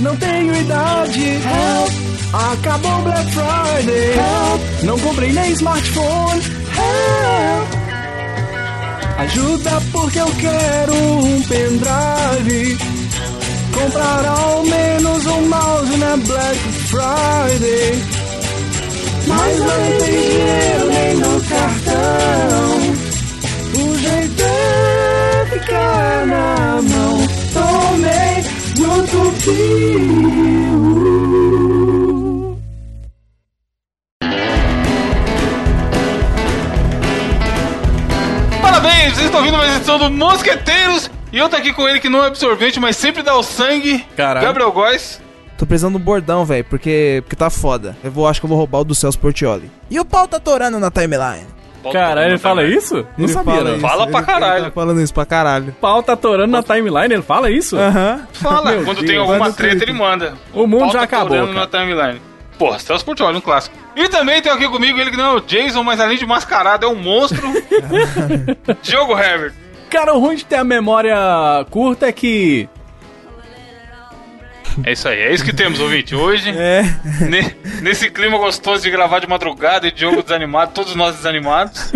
não tenho idade. Help! Acabou Black Friday. Help! Não comprei nem smartphone. Help! Ajuda porque eu quero um pendrive. Comprar ao menos um mouse na Black Friday. Mas não tem dinheiro nem no cartão. O jeito é ficar na mão. Tomei. Parabéns, vocês estão ouvindo mais edição do Mosqueteiros. E eu tô aqui com ele que não é absorvente, mas sempre dá o sangue. Caralho. Gabriel Góes. Tô precisando de um bordão, velho, porque, porque tá foda. Eu vou, acho que eu vou roubar o do Celso Portioli. E o pau tá torando na timeline. Caralho, ele fala isso? Não Ele sabia, fala não. isso, Fala pra ele- caralho. Ele tá falando isso pra caralho. Pau tá torando na timeline, ele fala isso? Aham. Fala, Meu quando Deus. tem alguma treta, Twitter. ele manda. O mundo Pauta já acabou, torando na timeline. Porra, Celso Portioli, um clássico. E também tem aqui comigo ele que não é o Jason, mas além de mascarado é um monstro. Diogo Herbert. Cara, o ruim de ter a memória curta é que. É isso aí, é isso que temos, ouvinte. Hoje, É. ne- nesse clima gostoso de gravar de madrugada e Diogo desanimado, todos nós desanimados.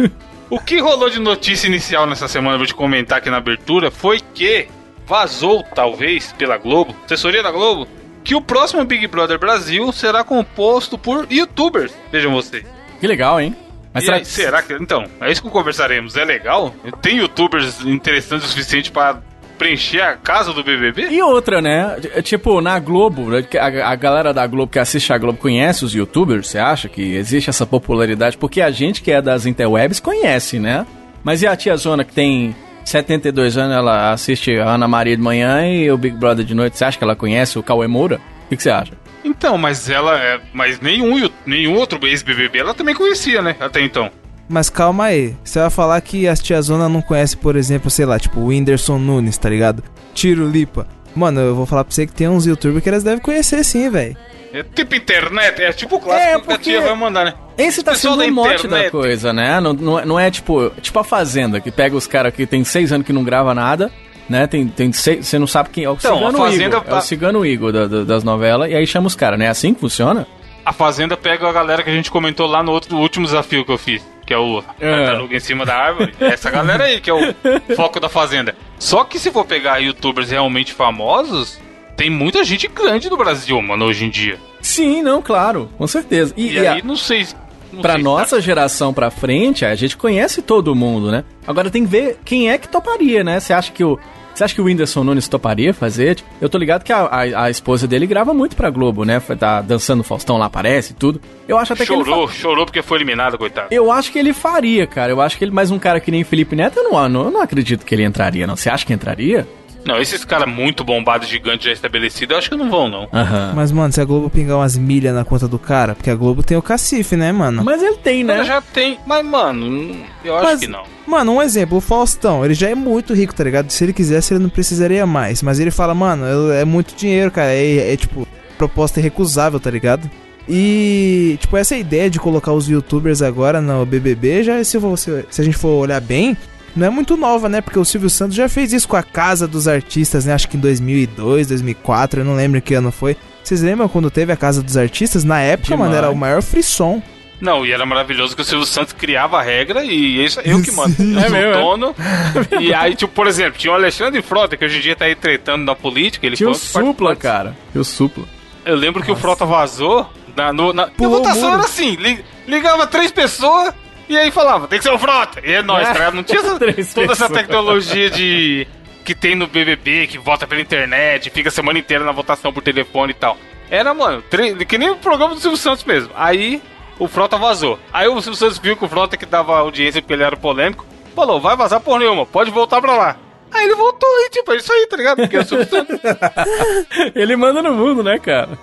O que rolou de notícia inicial nessa semana, vou te comentar aqui na abertura, foi que vazou, talvez, pela Globo, assessoria da Globo, que o próximo Big Brother Brasil será composto por youtubers. Vejam vocês. Que legal, hein? Mas será aí, será que. Então, é isso que conversaremos. É legal? Tem youtubers interessantes o suficiente para preencher a casa do BBB? E outra, né? É Tipo, na Globo, né, a, a galera da Globo que assiste a Globo conhece os youtubers, você acha que existe essa popularidade? Porque a gente que é das interwebs conhece, né? Mas e a tia Zona que tem 72 anos, ela assiste a Ana Maria de manhã e o Big Brother de noite, você acha que ela conhece o Cauê Moura? O que, você acha? Então, mas ela. É, mas nenhum, nenhum outro ex-BBB ela também conhecia, né? Até então. Mas calma aí. Você vai falar que as tiazona não conhece, por exemplo, sei lá, tipo o Whindersson Nunes, tá ligado? Tiro Lipa. Mano, eu vou falar pra você que tem uns youtubers que elas devem conhecer sim, velho. É tipo internet, é tipo o clássico É, que a porque- tia vai mandar, né? Esse tá sendo o mote da coisa, né? Não, não, é- não é tipo, tipo a Fazenda, que pega os caras que tem seis anos que não grava nada, né? Tem, tem seis, você não sabe quem é o Então, Cigano a Fazenda Igor. É tá- o Cigano Igor da- da- das novelas, e aí chama os caras, né? É assim que funciona? A Fazenda pega a galera que a gente comentou lá no outro no último desafio que eu fiz, que é o É. tartaruga em cima da árvore. Essa galera aí que é o foco da Fazenda. Só que se for pegar youtubers realmente famosos, tem muita gente grande no Brasil, mano, hoje em dia. Sim, não, claro, com certeza. E, E, e a- aí, não sei. Não pra sei se nossa tá- geração pra frente, a gente conhece todo mundo, né? Agora tem que ver quem é que toparia, né? Você acha que o. Você acha que o Whindersson Nunes toparia fazer? Tipo, Eu tô ligado que a, a, a esposa dele grava muito pra Globo, né? Tá dançando Faustão lá, aparece e tudo. Eu acho até que ele. Chorou, chorou porque foi eliminado, coitado. Eu acho que ele faria, cara. Eu acho que ele, mais um cara que nem Felipe Neto, eu não, eu não acredito que ele entraria, não. Você acha que entraria? Não, esses caras muito bombados, gigantes, já estabelecidos, eu acho que não vão, não. Aham. Mas, mano, se a Globo pingar umas milhas na conta do cara, porque a Globo tem o cacife, né, mano? Mas ele tem, né? Ela já tem, mas, mano, eu acho Mas- que não. Mano, um exemplo, o Faustão, ele já é muito rico, tá ligado? Se ele quisesse, ele não precisaria mais. Mas ele fala, mano, é muito dinheiro, cara. É, é, tipo, proposta irrecusável, tá ligado? E, tipo, essa ideia de colocar os youtubers agora no BBB, já, se, você, se a gente for olhar bem, não é muito nova, né? Porque o Silvio Santos já fez isso com a Casa dos Artistas, né? Acho que em 2002, 2004, eu não lembro que ano foi. Vocês lembram quando teve a Casa dos Artistas? Na época, mano, era o Demais. maior frisson. Não, e era maravilhoso que o Silvio Santos criava a regra e isso eu que mando. Eu É sou o é? dono. e aí, tipo, por exemplo, tinha o Alexandre Frota, que hoje em dia tá aí tretando na política. Ele Tinha o Supla, cara. O Supla. Eu lembro que o Frota vazou. Na, no, na... E a votação era assim: li- ligava três pessoas e aí falava, tem que ser o Frota. E é nóis, É. tá? Não tinha essa- toda essa tecnologia de. que tem no BBB, que vota pela internet, fica a semana inteira na votação por telefone e tal. Era, mano, que nem o programa do Silvio Santos mesmo. Aí o Frota vazou. Aí o Silvio Santos viu que o Frota que dava audiência porque ele era polêmico, falou: vai vazar por nenhuma, pode voltar pra lá. Aí ele voltou e, tipo, é isso aí, tá ligado? Porque é o Silvio Santos. Ele manda no mundo, né, cara?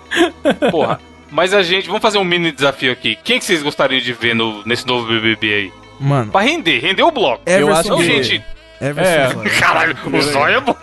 Porra. Mas a gente, vamos fazer um mini desafio aqui. Quem que vocês gostariam de ver no, nesse novo BBB aí? Mano, Pra render, render o bloco. Eu Everson acho Não, que- gente. Everson É. Caralho, o zóio é bom.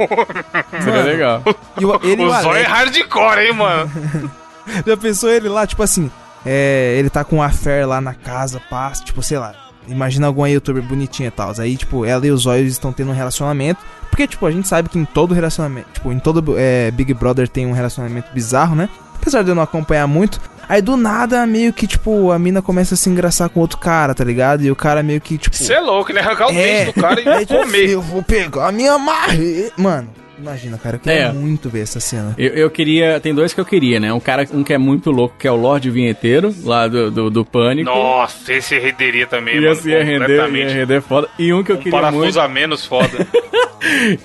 Seria legal. O, ele O o zóio é hardcore, hein, mano. Já pensou ele lá, tipo assim, é, ele tá com a Fer lá na casa, paz, tipo, sei lá, imagina alguma youtuber bonitinha e tal. Aí, tipo, ela e os olhos estão tendo um relacionamento, porque Porque, tipo, a gente sabe que em todo relacionamento, tipo, em todo é, Big Brother tem um relacionamento bizarro, né? Apesar de eu não acompanhar muito. Aí do nada, meio que, tipo, a mina começa a se engraçar com outro cara, tá ligado? E o cara meio que, tipo. Você é louco, ele arrancar o É. dente do cara e É, comer. Eu vou pegar a minha marre. Mano, imagina, cara, eu queria É. muito ver essa cena. Eu, eu queria. Tem dois que eu queria, né? Um cara, um que é muito louco, que é o Lorde Vinheteiro, lá do, do, do Pânico. Nossa, esse renderia também, Ia, mano. ia render, ia render foda. E um que eu Um queria parafuso muito. a menos foda.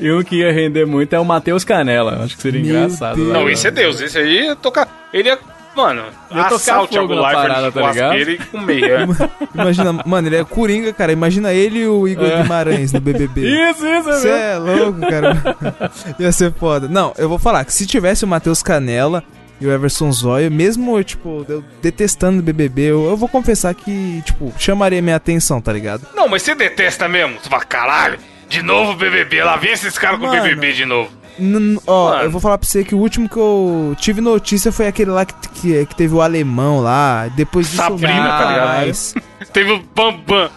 E um que ia render muito é o Matheus Canela. Acho que seria Meu engraçado. Deus. né? Não, esse é Deus. Esse aí ia tocar. Ele ia. Mano, Ia o fogo na Leifert parada, de tá ligado? e comer. é. Imagina, mano, ele é coringa, cara. Imagina ele e o Igor É. Guimarães no BBB. Isso, isso, Você é louco, cara. Ia ser foda. Não, eu vou falar que se tivesse o Matheus Canela e o Everson Zóio, mesmo, tipo, eu detestando o BBB, eu, eu vou confessar que, tipo, chamaria minha atenção, tá ligado? Não, mas você detesta mesmo? Você fala, caralho, de novo BBB. Lá vem esses caras com Mano. BBB de novo. N- ó, Mano. eu vou falar pra você que o último que eu tive notícia foi aquele lá que, que, que teve o alemão lá. Depois disso, Sabrina, tá ligado? mais. Teve o Bambam.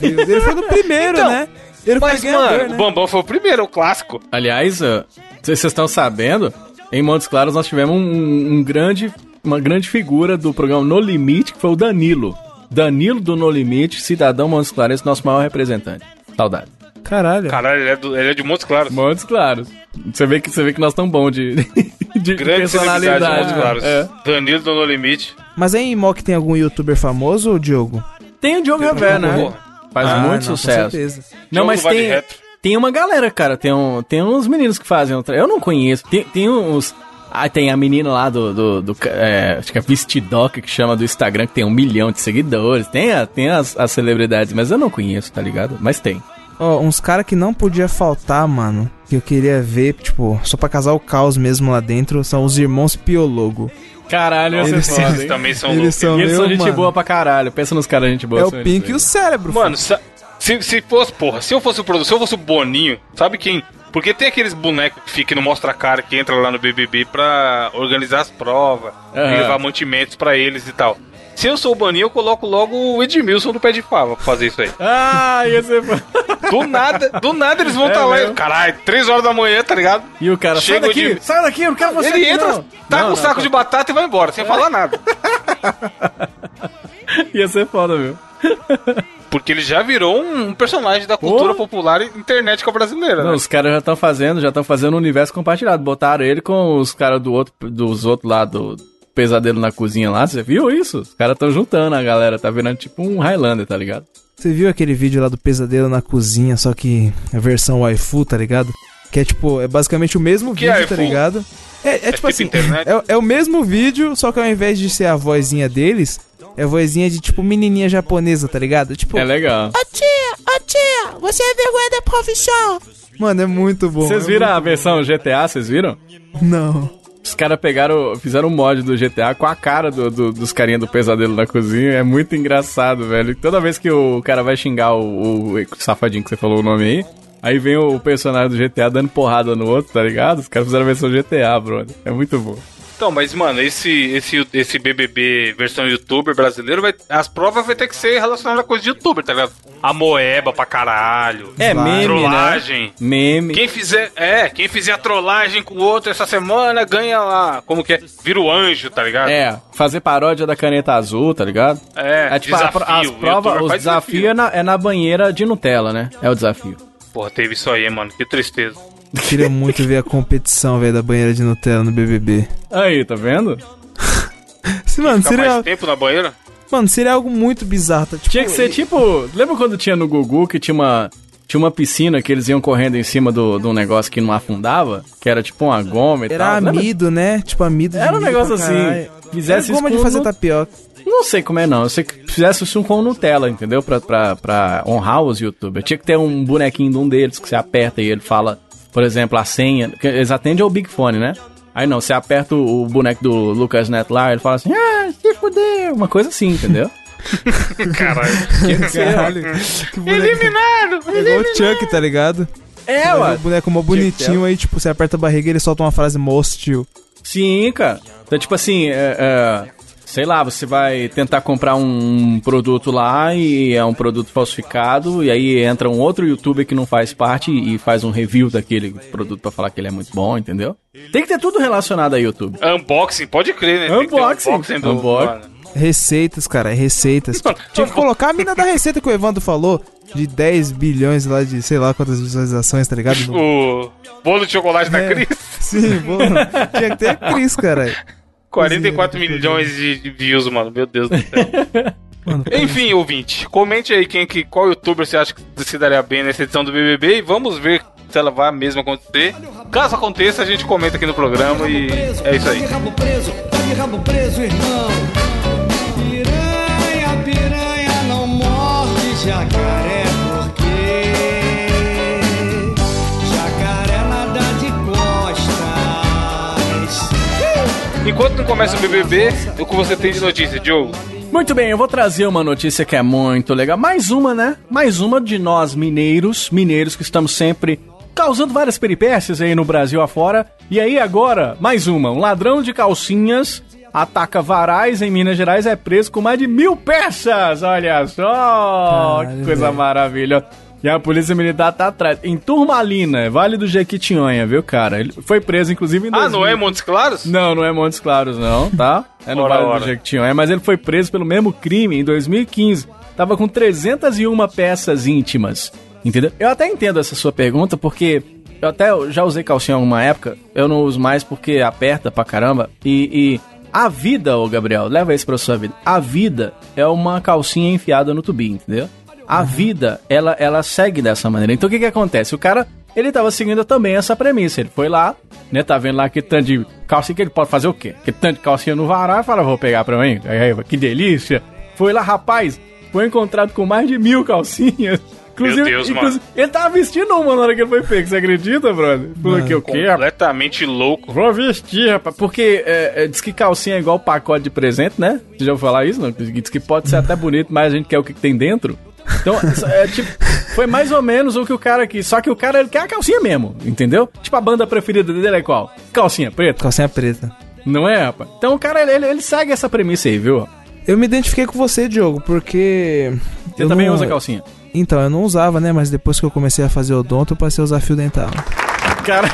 Deus, ele foi no primeiro, Então, né? Ele Mas, foi ganhador, mano, né? o Bambam foi o primeiro, o clássico. Aliás, ó, vocês estão sabendo, em Montes Claros nós tivemos um, um grande, uma grande figura do programa No Limite, que foi o Danilo. Danilo do No Limite, cidadão Montes Claros, nosso maior representante. Saudade. Caralho. Caralho, ele é, do- ele é de Montes Claros. Montes Claros. Você vê que, você vê que nós estamos bons de, de Grande personalidade. Claros. É. Danilo do No Limite. Mas aí em Mock tem algum youtuber famoso, Diogo? Tem o Diogo Rever, né? Porra. Faz Ah, muito não, com sucesso. certeza. Não, Diogo mas tem, retro. tem uma galera, cara. Tem, um, tem uns meninos que fazem. outra- Eu não conheço. Tem, tem uns. Ah, tem a menina lá do. do, do é, acho que é Vestidoca, que chama do Instagram, que tem um milhão de seguidores. Tem, a- tem as, as celebridades, mas eu não conheço, tá ligado? Mas tem. Ó, uns caras que não podia faltar, mano, que eu queria ver, tipo, só pra casar o caos mesmo lá dentro, são os irmãos Piologo. Caralho, Eles- eles, foda, Eles também são Eles loucos. são eles são gente mano. boa pra caralho. Pensa nos caras gente boa. É o Pink e o cérebro. Mano, se, se fosse, porra, se eu fosse o produtor, se eu fosse o Boninho, sabe quem? Porque tem aqueles bonecos que ficam e não mostra a cara, que entra lá no BBB pra organizar as provas, e levar mantimentos pra eles e tal. Se eu sou o Boninho, eu coloco logo o Edmilson do pé de fava pra fazer isso aí. Ah, ia ser. Do nada, do nada eles vão É estar lá, mesmo? e, caralho, 3 horas da manhã, tá ligado? E o cara, Chega sai daqui, de- sai daqui, eu não quero você Ele aqui, entra, não. tá Não, com um não, saco tá- de batata e vai embora, sem falar nada. Ia ser foda, viu? Porque ele já virou um, personagem da cultura popular e internet brasileira, Não, né? os caras já estão fazendo, já estão fazendo um universo compartilhado. Botaram ele com os caras do outro, dos outros lá do Pesadelo na Cozinha lá. Você viu isso? Os caras estão juntando a galera. Tá virando tipo um Highlander, tá ligado? Você viu aquele vídeo lá do pesadelo na cozinha, só que a versão waifu, tá ligado? Que é tipo, é basicamente o mesmo que é vídeo, tá waifu? ligado? É, é tipo tipo assim, é, é o mesmo vídeo, só que ao invés de ser a vozinha deles, é a vozinha de tipo menininha japonesa, tá ligado? Tipo, É legal. Ô tia, ô tia, você é vergonha da profissão. mano, é muito bom. Vocês é viram a versão GTA? Vocês viram? Não. Os caras pegaram, fizeram um mod do GTA com a cara do, do- dos carinha do pesadelo na cozinha. É muito engraçado, velho. Toda vez que o cara vai xingar o, o safadinho que você falou o nome aí, aí vem o personagem do GTA dando porrada no outro, tá ligado? Os caras fizeram a versão GTA, brother. É muito bom. Então, mas, mano, esse, esse, esse BBB versão youtuber brasileiro, vai, as provas vai ter que ser relacionadas a coisa de youtuber, tá ligado? A moeba pra caralho. É meme, Trollagem. né? Meme. Quem fizer, é, quem fizer a trollagem com o outro essa semana ganha lá, como que é? Vira o anjo, tá ligado? É, fazer paródia da caneta azul, tá ligado? É, É tipo, a- desafio. as o provas, o faz desafio é na, é na banheira de Nutella, né? É o desafio. Porra, teve isso aí, mano, que tristeza. Eu queria muito ver a competição, velho, da banheira de Nutella no BBB. Aí, tá vendo? Mano, seria, mais tempo na banheira? mano, seria algo muito bizarro. Tá? Tipo, Tinha que ser tipo. Lembra quando tinha no Gugu que tinha uma. Tinha uma piscina que eles iam correndo em cima do, de um negócio que não afundava? Que era tipo uma goma e Era tal. Lembra? amido, né? Tipo, amido de Era um negócio assim. caralho. Fizesse Era goma de fazer nu- tapioca. Não sei como é, não. Eu sei que fizesse isso com Nutella, entendeu? Pra, pra, pra honrar os youtubers. Tinha que ter um bonequinho de um deles que você aperta e ele fala, por exemplo, a senha. que Eles atendem ao Big Fone, né? Aí não, você aperta o, boneco do Lucas Neto lá, ele fala assim, ah, se fudeu. Uma coisa assim, entendeu? Caralho. Que. Caralho. que. Eliminado! É igual o Chuck, tá ligado? É, Aí ué. O boneco mó bonitinho, aí, tipo, você aperta a barriga e ele solta uma frase mó hostil. Sim, cara. Então, tipo assim, é, é, sei lá, você vai tentar comprar um produto lá e é um produto falsificado, e aí entra um outro youtuber que não faz parte e faz um review daquele produto pra falar que ele é muito bom, entendeu? Tem que ter tudo relacionado a YouTube. Unboxing, pode crer, né? Tem que ter Unboxing. unboxing do, Unboxing. Receitas, cara, receitas. Tinha que colocar a mina da receita que o Evandro falou, de 10 bilhões lá de sei lá quantas visualizações, tá ligado? No- O bolo de chocolate da É. Cris, Sim, bom. Tinha que ter a Cris, cara. 44 Cozinha, milhões de de views, mano. Meu Deus do céu. Mano, Enfim, ouvinte, comente aí quem que, qual youtuber você acha que se daria bem nessa edição do BBB e vamos ver se ela vai mesmo acontecer. Caso aconteça, a gente comenta aqui no programa e é isso aí. Tá de rabo preso, tá. Piranha, piranha, não morde jacaré, Enquanto não começa o BBB, o que você tem de notícia, Diogo? Muito bem, eu vou trazer uma notícia que é muito legal. Mais uma, né? Mais uma de nós mineiros, mineiros que estamos sempre causando várias peripécias aí no Brasil afora. E aí agora, mais uma. Um ladrão de calcinhas ataca varais em Minas Gerais, é preso com mais de mil peças. Olha só, Caralho, que coisa maravilhosa. E a polícia militar tá atrás. Em Turmalina, Vale do Jequitinhonha, viu, cara? Ele foi preso, inclusive, em Ah, 2000. não é Montes Claros? Não, não é Montes Claros, não, tá? É no Ora, Vale ora. do Jequitinhonha, mas ele foi preso pelo mesmo crime em 2015. Tava com 301 peças íntimas, entendeu? Eu até entendo essa sua pergunta, porque eu até já usei calcinha em alguma época, eu não uso mais porque aperta pra caramba, e... e a vida, ô Gabriel, leva isso pra sua vida. A vida é uma calcinha enfiada no tubinho, entendeu? A vida, ela, ela segue dessa maneira. Então o que que acontece? O cara, ele tava seguindo também essa premissa. Ele foi lá, né, tá vendo lá aquele tanto de calcinha que ele pode fazer o quê? Aquele tanto de calcinha no varal e fala, vou pegar pra mim. Aí, que delícia. Foi lá, rapaz, foi encontrado com mais de mil calcinhas. Inclusive, Deus, inclusive ele tava vestindo uma na hora que ele foi pego, você acredita, brother? Falou que o quê? Completamente louco. Vou vestir, rapaz. Porque é, é, diz que calcinha é igual pacote de presente, né? Você já ouviu falar isso? Não? Diz que pode ser até bonito, mas a gente quer o que que tem dentro. Então, é, tipo, foi mais ou menos o que o cara quis. Só que o cara ele quer a calcinha mesmo, entendeu? Tipo, a banda preferida dele é qual? Calcinha preta. calcinha preta. Não é, rapaz? Então o cara, ele, ele segue essa premissa aí, viu? Eu me identifiquei com você, Diogo, porque. Você eu também não- usa calcinha. Então, eu não usava, né? Mas depois que eu comecei a fazer odonto, eu passei a usar fio dental. Cara,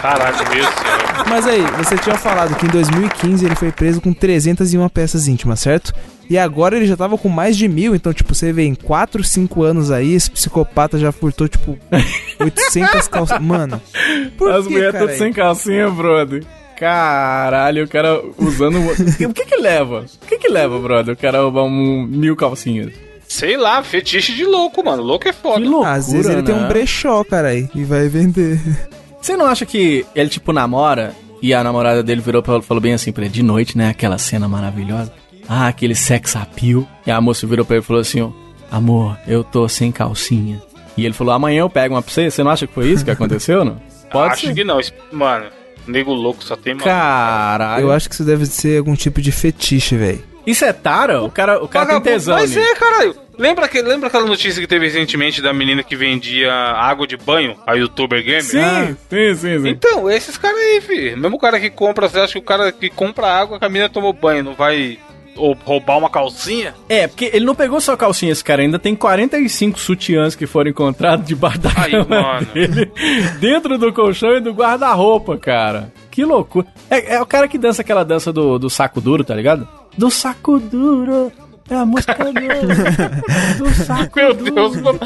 Caralho, meu senhor. Mas aí, você tinha falado que em 2015 ele foi preso com 301 peças íntimas, certo? E agora ele já tava com mais de mil, então, tipo, você vê, em 4, 5 anos aí, esse psicopata já furtou, tipo, 800 calças. Mano, por as mulheres todas sem calcinha, brother. Caralho, o cara usando. o que que leva? O que que leva, brother? O cara roubar um, mil calcinhas. Sei lá, fetiche de louco, mano. Louco é foda. Que loucura, Às vezes ele tem né? um brechó, cara, aí, e vai vender. Você não acha que ele, tipo, namora e a namorada dele virou pra, falou bem assim pra ele, de noite, né? Aquela cena maravilhosa. Ah, aquele sex appeal. E a moça virou pra ele e falou assim, ó, amor, eu tô sem calcinha. E ele falou, amanhã eu pego uma pra você. Você não acha que foi isso que aconteceu, não? Pode Acho ser. que não. Mano, nego louco só tem, mano. Caralho. Eu acho que isso deve ser algum tipo de fetiche, velho. Isso é tara? O cara, o cara tem tesão Mas nisso. é, caralho. Lembra, que, lembra aquela notícia que teve recentemente da menina que vendia água de banho? A youtuber gamer? Sim, Ah. sim, sim, sim. Então, esses caras aí, filho. Mesmo cara que compra, você acha que o cara que compra água, que a menina tomou banho, não vai ou roubar uma calcinha? É, porque ele não pegou só calcinha, esse cara ainda tem 45 sutiãs que foram encontrados debaixo da Aí, cama dele, dentro do colchão e do guarda-roupa, cara. Que loucura. É, é o cara que dança aquela dança do, do saco duro, tá ligado? Do saco duro. É a música do, do saco Meu duro. Deus, mano.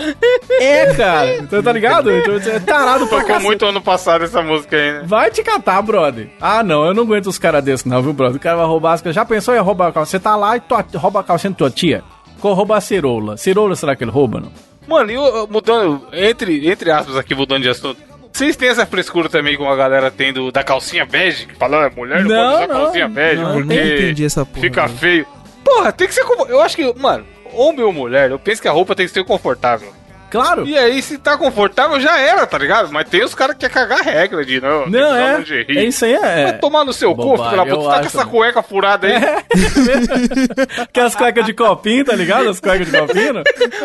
É, cara. Você tá ligado? Então, É tarado pra Tocou cacete. muito ano passado essa música aí, né? Vai te catar, brother. Ah, não, eu não aguento os caras desses, não, viu, brother? O cara vai roubar as coisas. Já pensou em roubar a calcinha? Você tá lá e tua- rouba a calcinha da tua tia? Qual roubar a ceroula? Ceroula, será que ele rouba, não? Mano, e eu, eu, mudando, entre, entre aspas aqui, mudando de assunto. Vocês têm essa frescura também com a galera tendo da calcinha bege? Que fala, "Ah, mulher não, Não, pode usar não. calcinha bege Não, eu porque nem entendi essa porra, fica velho. feio. Porra, tem que ser como. Eu acho que, mano, homem ou mulher, eu penso que a roupa tem que ser confortável. Claro. E aí, se tá confortável, já era, tá ligado? Mas tem os caras que quer cagar regra de não. Não, é. lingerie. É isso aí, é. Vai tomar no seu filho da puta. tá com essa cueca furada aí. Aquelas cuecas de copinho, tá ligado? As cuecas de copinho.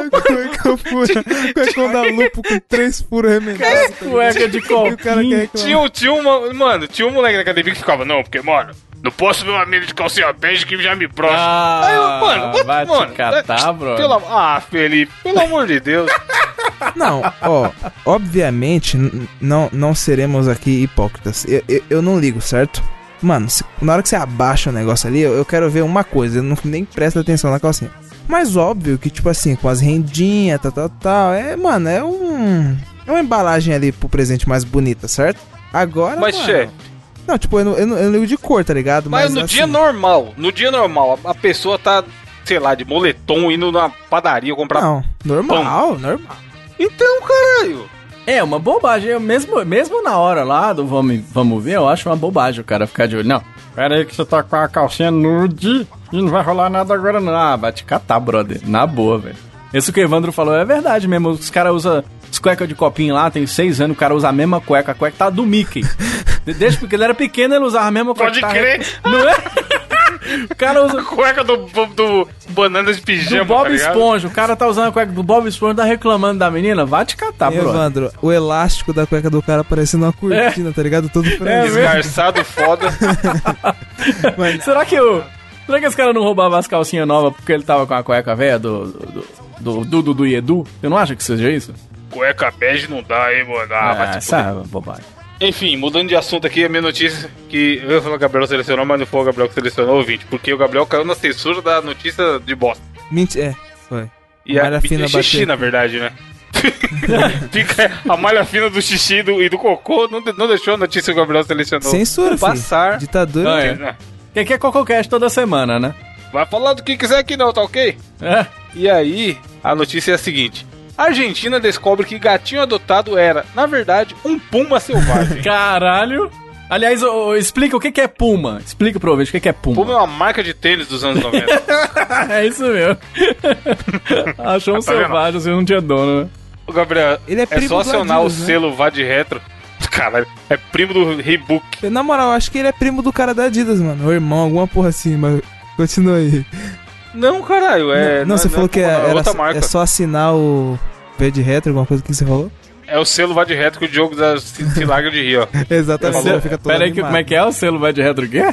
Cueca fura, cuecão da lupo com três furos remendados. Cueca de copinho. Tinha, um- tinha uma. Mano, tinha um moleque na academia que ficava, não, porque, mano, Não posso ver uma mina de calcinha bege que já me brocha. Ah, Aí eu, mano, what- vai te mano, catar, é- bro. pelo- ah, Felipe, pelo amor de Deus. Não, ó, obviamente não, não seremos aqui hipócritas. Eu, eu, eu não ligo, certo? Mano, se- na hora que você abaixa o negócio ali, eu, eu quero ver uma coisa, eu não nem presto atenção na calcinha. Mas óbvio que, tipo assim, com as rendinhas, tal, tal, tal, é, mano, é um. É uma embalagem ali pro presente mais bonita, certo? Agora. Mas, mano, chefe, Não, tipo, eu não, eu, não, eu não ligo de cor, tá ligado? mas, no assim, dia normal, no dia normal, a, a pessoa tá, sei lá, de moletom indo na padaria comprar. Não, normal, normal. Então, caralho. É uma bobagem. Eu mesmo, mesmo na hora lá do vamos, vamos ver, eu acho uma bobagem o cara ficar de olho. Não, pera aí que você tá com a calcinha nude e não vai rolar nada agora não. Ah, vai te catar, brother. Na boa, velho. Isso que o Evandro falou é verdade mesmo. Os caras usam as cuecas de copinho lá, tem seis anos, o cara usa a mesma cueca. A cueca tá do Mickey. De- Desde porque ele era pequeno, ele usava a mesma cueca. Pode Tá- crer. Não é? O cara usa Cueca do, do, do banana de pijama, do Bob tá? Esponja. O cara tá usando a cueca do Bob Esponja, tá reclamando da menina. Vai te catar, brother. Evandro, o elástico da cueca do cara parecendo uma cortina, tá ligado? Todo franzino. Esgarçado foda. Mano, Será que o. Será que esse cara não roubava as calcinhas novas porque ele tava com a cueca velha do. do. do. do, do, do Edu? Eu não acho que seja isso? Cueca bege não dá, hein, mano? Ah, te essa é bobagem. Enfim, mudando de assunto aqui, a minha notícia que eu ia falar que o Gabriel selecionou, mas não foi o Gabriel que selecionou o ouvinte, porque o Gabriel caiu na censura da notícia de bosta. Mentira, é, foi. E A a, malha fina xixi, bateu. na verdade, né? Fica a malha fina do xixi e do, e do cocô não, de- não deixou a notícia que o Gabriel selecionou Censura, filho. passar. Ditadura. Ah, é. Né? Que aqui é CocoCast toda semana, né? Vai falar do que quiser aqui não, tá ok? É. E aí, a notícia é a seguinte. A Argentina descobre que gatinho adotado era, na verdade, um puma selvagem. Caralho. Aliás, explica o que, que é Puma. Explica pro ouvinte o que, que é Puma. Puma é uma marca de tênis dos anos 90. é isso mesmo. Achou um Tá selvagem, assim, não tinha dono, né? Ô, Gabriel, Ele é é só acionar o né? selo Vá de Retro. Caralho, é primo do Reebok. Na moral, eu acho que ele é primo do cara da Adidas, mano. Ou irmão, alguma porra assim, mas continua aí. Não, caralho, é. não, você é falou que é, não, é era, é só assinar o V de retro, alguma coisa que você falou? É o selo Vá de Retro que o Diogo da larga de rir, ó. Exatamente, falou. fica todo Pera aí, que, como é que é o selo vai de retro o quê?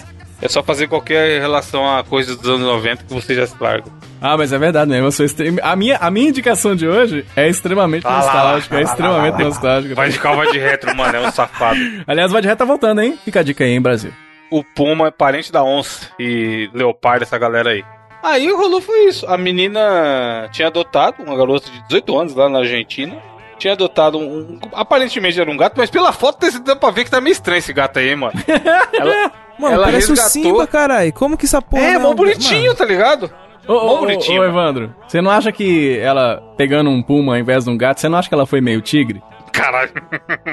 É só fazer qualquer relação a coisas dos anos 90 que você já se larga. Ah, mas é verdade mesmo. Eu sou extrem... a, minha, a minha indicação de hoje é extremamente Ah lá, nostálgica. lá, é lá, extremamente lá, lá, lá. nostálgica. Vai de calva de retro, mano, é um safado. Aliás, vai de reta tá voltando, hein? Fica a dica aí, hein, Brasil. O Puma é parente da onça e leopardo, essa galera aí. Aí o rolou foi isso. A menina tinha adotado uma garota de 18 anos lá na Argentina. Tinha adotado um, um- Aparentemente era um gato, mas pela foto dá pra ver que tá meio estranho esse gato aí, hein, mano. Ela, Mano, ela parece resgatou- o Simba, caralho. Como que essa porra. é, mó um- bonitinho, tá ligado? Ô, ô, ô, bonitinho. ô, mano. Evandro, você não acha que ela, pegando um puma ao invés de um gato, você não acha que ela foi meio tigre? Caralho.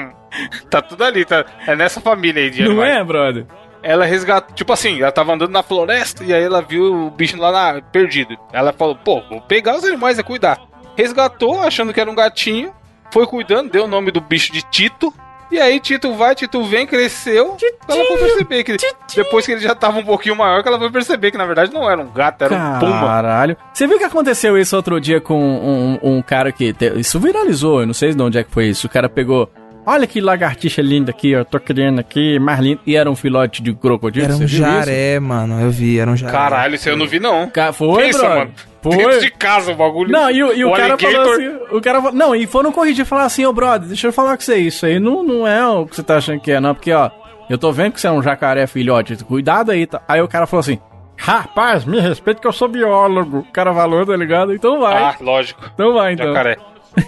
tá tudo ali, tá? É nessa família aí de Não animais. é, brother? Ela resgatou, tipo assim, ela tava andando na floresta e aí ela viu o bicho lá na, perdido. Ela falou, pô, vou pegar os animais e cuidar. Resgatou, achando que era um gatinho, foi cuidando, deu o nome do bicho de Tito. E aí Tito vai, Tito vem, cresceu. Ela foi perceber que depois que ele já tava um pouquinho maior, que ela foi perceber que na verdade não era um gato, era um puma. Caralho. Você viu que aconteceu isso outro dia com um, um cara que. te- Isso viralizou, eu não sei de onde é que foi isso. O cara pegou. Olha que lagartixa linda aqui, eu tô criando aqui, mais lindo. E era um filhote de crocodilo. Era um você viu isso? jaré, mano. Eu vi, era um jaré. Caralho, isso eu não vi não. Ca- Foi, Pensa, brother. mano. Dentro Foi. de casa o bagulho. Não, e, o- e o, cara falou alligator- assim, o cara falou, não, e foram corrigir e falaram assim, ô brother, deixa eu falar com você, isso aí não, não é o que você tá achando que é, não, porque ó, eu tô vendo que você é um jacaré filhote, cuidado aí, tá? Aí o cara falou assim, rapaz, me respeita que eu sou biólogo, o cara falou, tá ligado? Então vai, Ah, lógico. então vai então. Jacaré.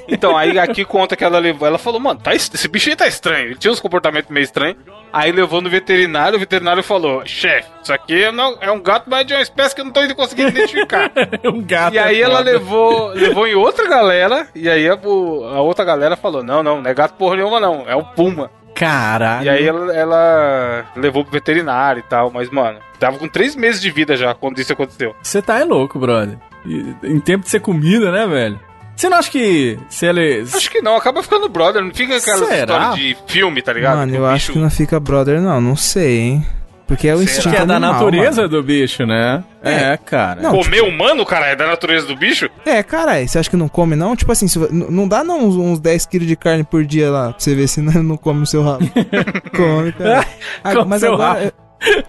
Então, aí aqui conta que ela levou. Ela falou, mano, tá, esse bicho aí tá estranho. Ele tinha uns comportamentos meio estranhos. Aí levou no veterinário, o veterinário falou: chefe, isso aqui não, é um gato, mas de uma espécie que eu não tô conseguindo identificar. um gato. e aí é ela levou, levou em outra galera, e aí a, a outra galera falou: não, não, não é gato porra nenhuma, não, é um puma. Caralho. E aí ela, ela levou pro veterinário e tal, mas, mano, tava com três meses de vida já quando isso aconteceu. Você tá é louco, brother. E- em tempo de ser comida, né, velho? Você não acha que se ele... Acho que não, acaba ficando brother, não fica aquela Será? história de filme, tá ligado? Mano, eu o acho bicho- que não fica brother, não. Não sei, hein. Porque é o Será? instinto que é da animal, natureza mano. do bicho, né? É, cara. Não, Comer humano, cara, é da natureza do bicho? É, caralho, você acha que não come, não? Tipo assim, se não dá não uns, uns 10 quilos de carne por dia lá, pra você ver se não, não come o seu rabo. come, cara. Ah, Come mas seu agora, rabo.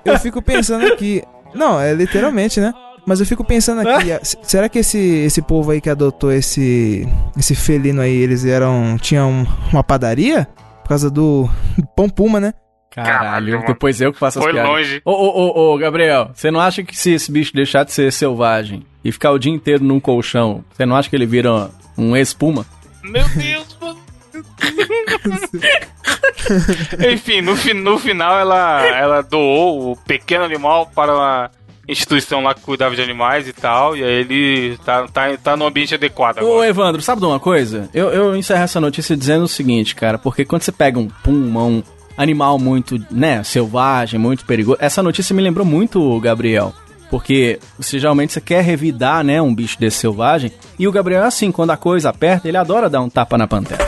eu, eu fico pensando aqui. Não, é literalmente, né? Mas eu fico pensando aqui, será que esse, esse povo aí que adotou esse esse felino aí, eles eram tinham uma padaria por causa do pão puma, né? Caralho, Caralho, depois eu que faço as Foi piadas. longe. Ô, ô, ô, ô, Gabriel, você não acha que se esse bicho deixar de ser selvagem e ficar o dia inteiro num colchão, você não acha que ele vira um espuma? Meu Deus, mano. Enfim, no, fi- no final ela, ela doou o pequeno animal para uma instituição lá que cuidava de animais e tal. E aí ele tá, tá, tá no ambiente adequado Ô, agora. Evandro, sabe de uma coisa? Eu, eu encerro essa notícia dizendo o seguinte, cara, porque quando você pega um puma, um animal muito, né, selvagem, muito perigoso, essa notícia me lembrou muito, Gabriel. Porque você geralmente você quer revidar, né, um bicho desse selvagem, e o Gabriel é assim, quando a coisa aperta, ele adora dar um tapa na pantera.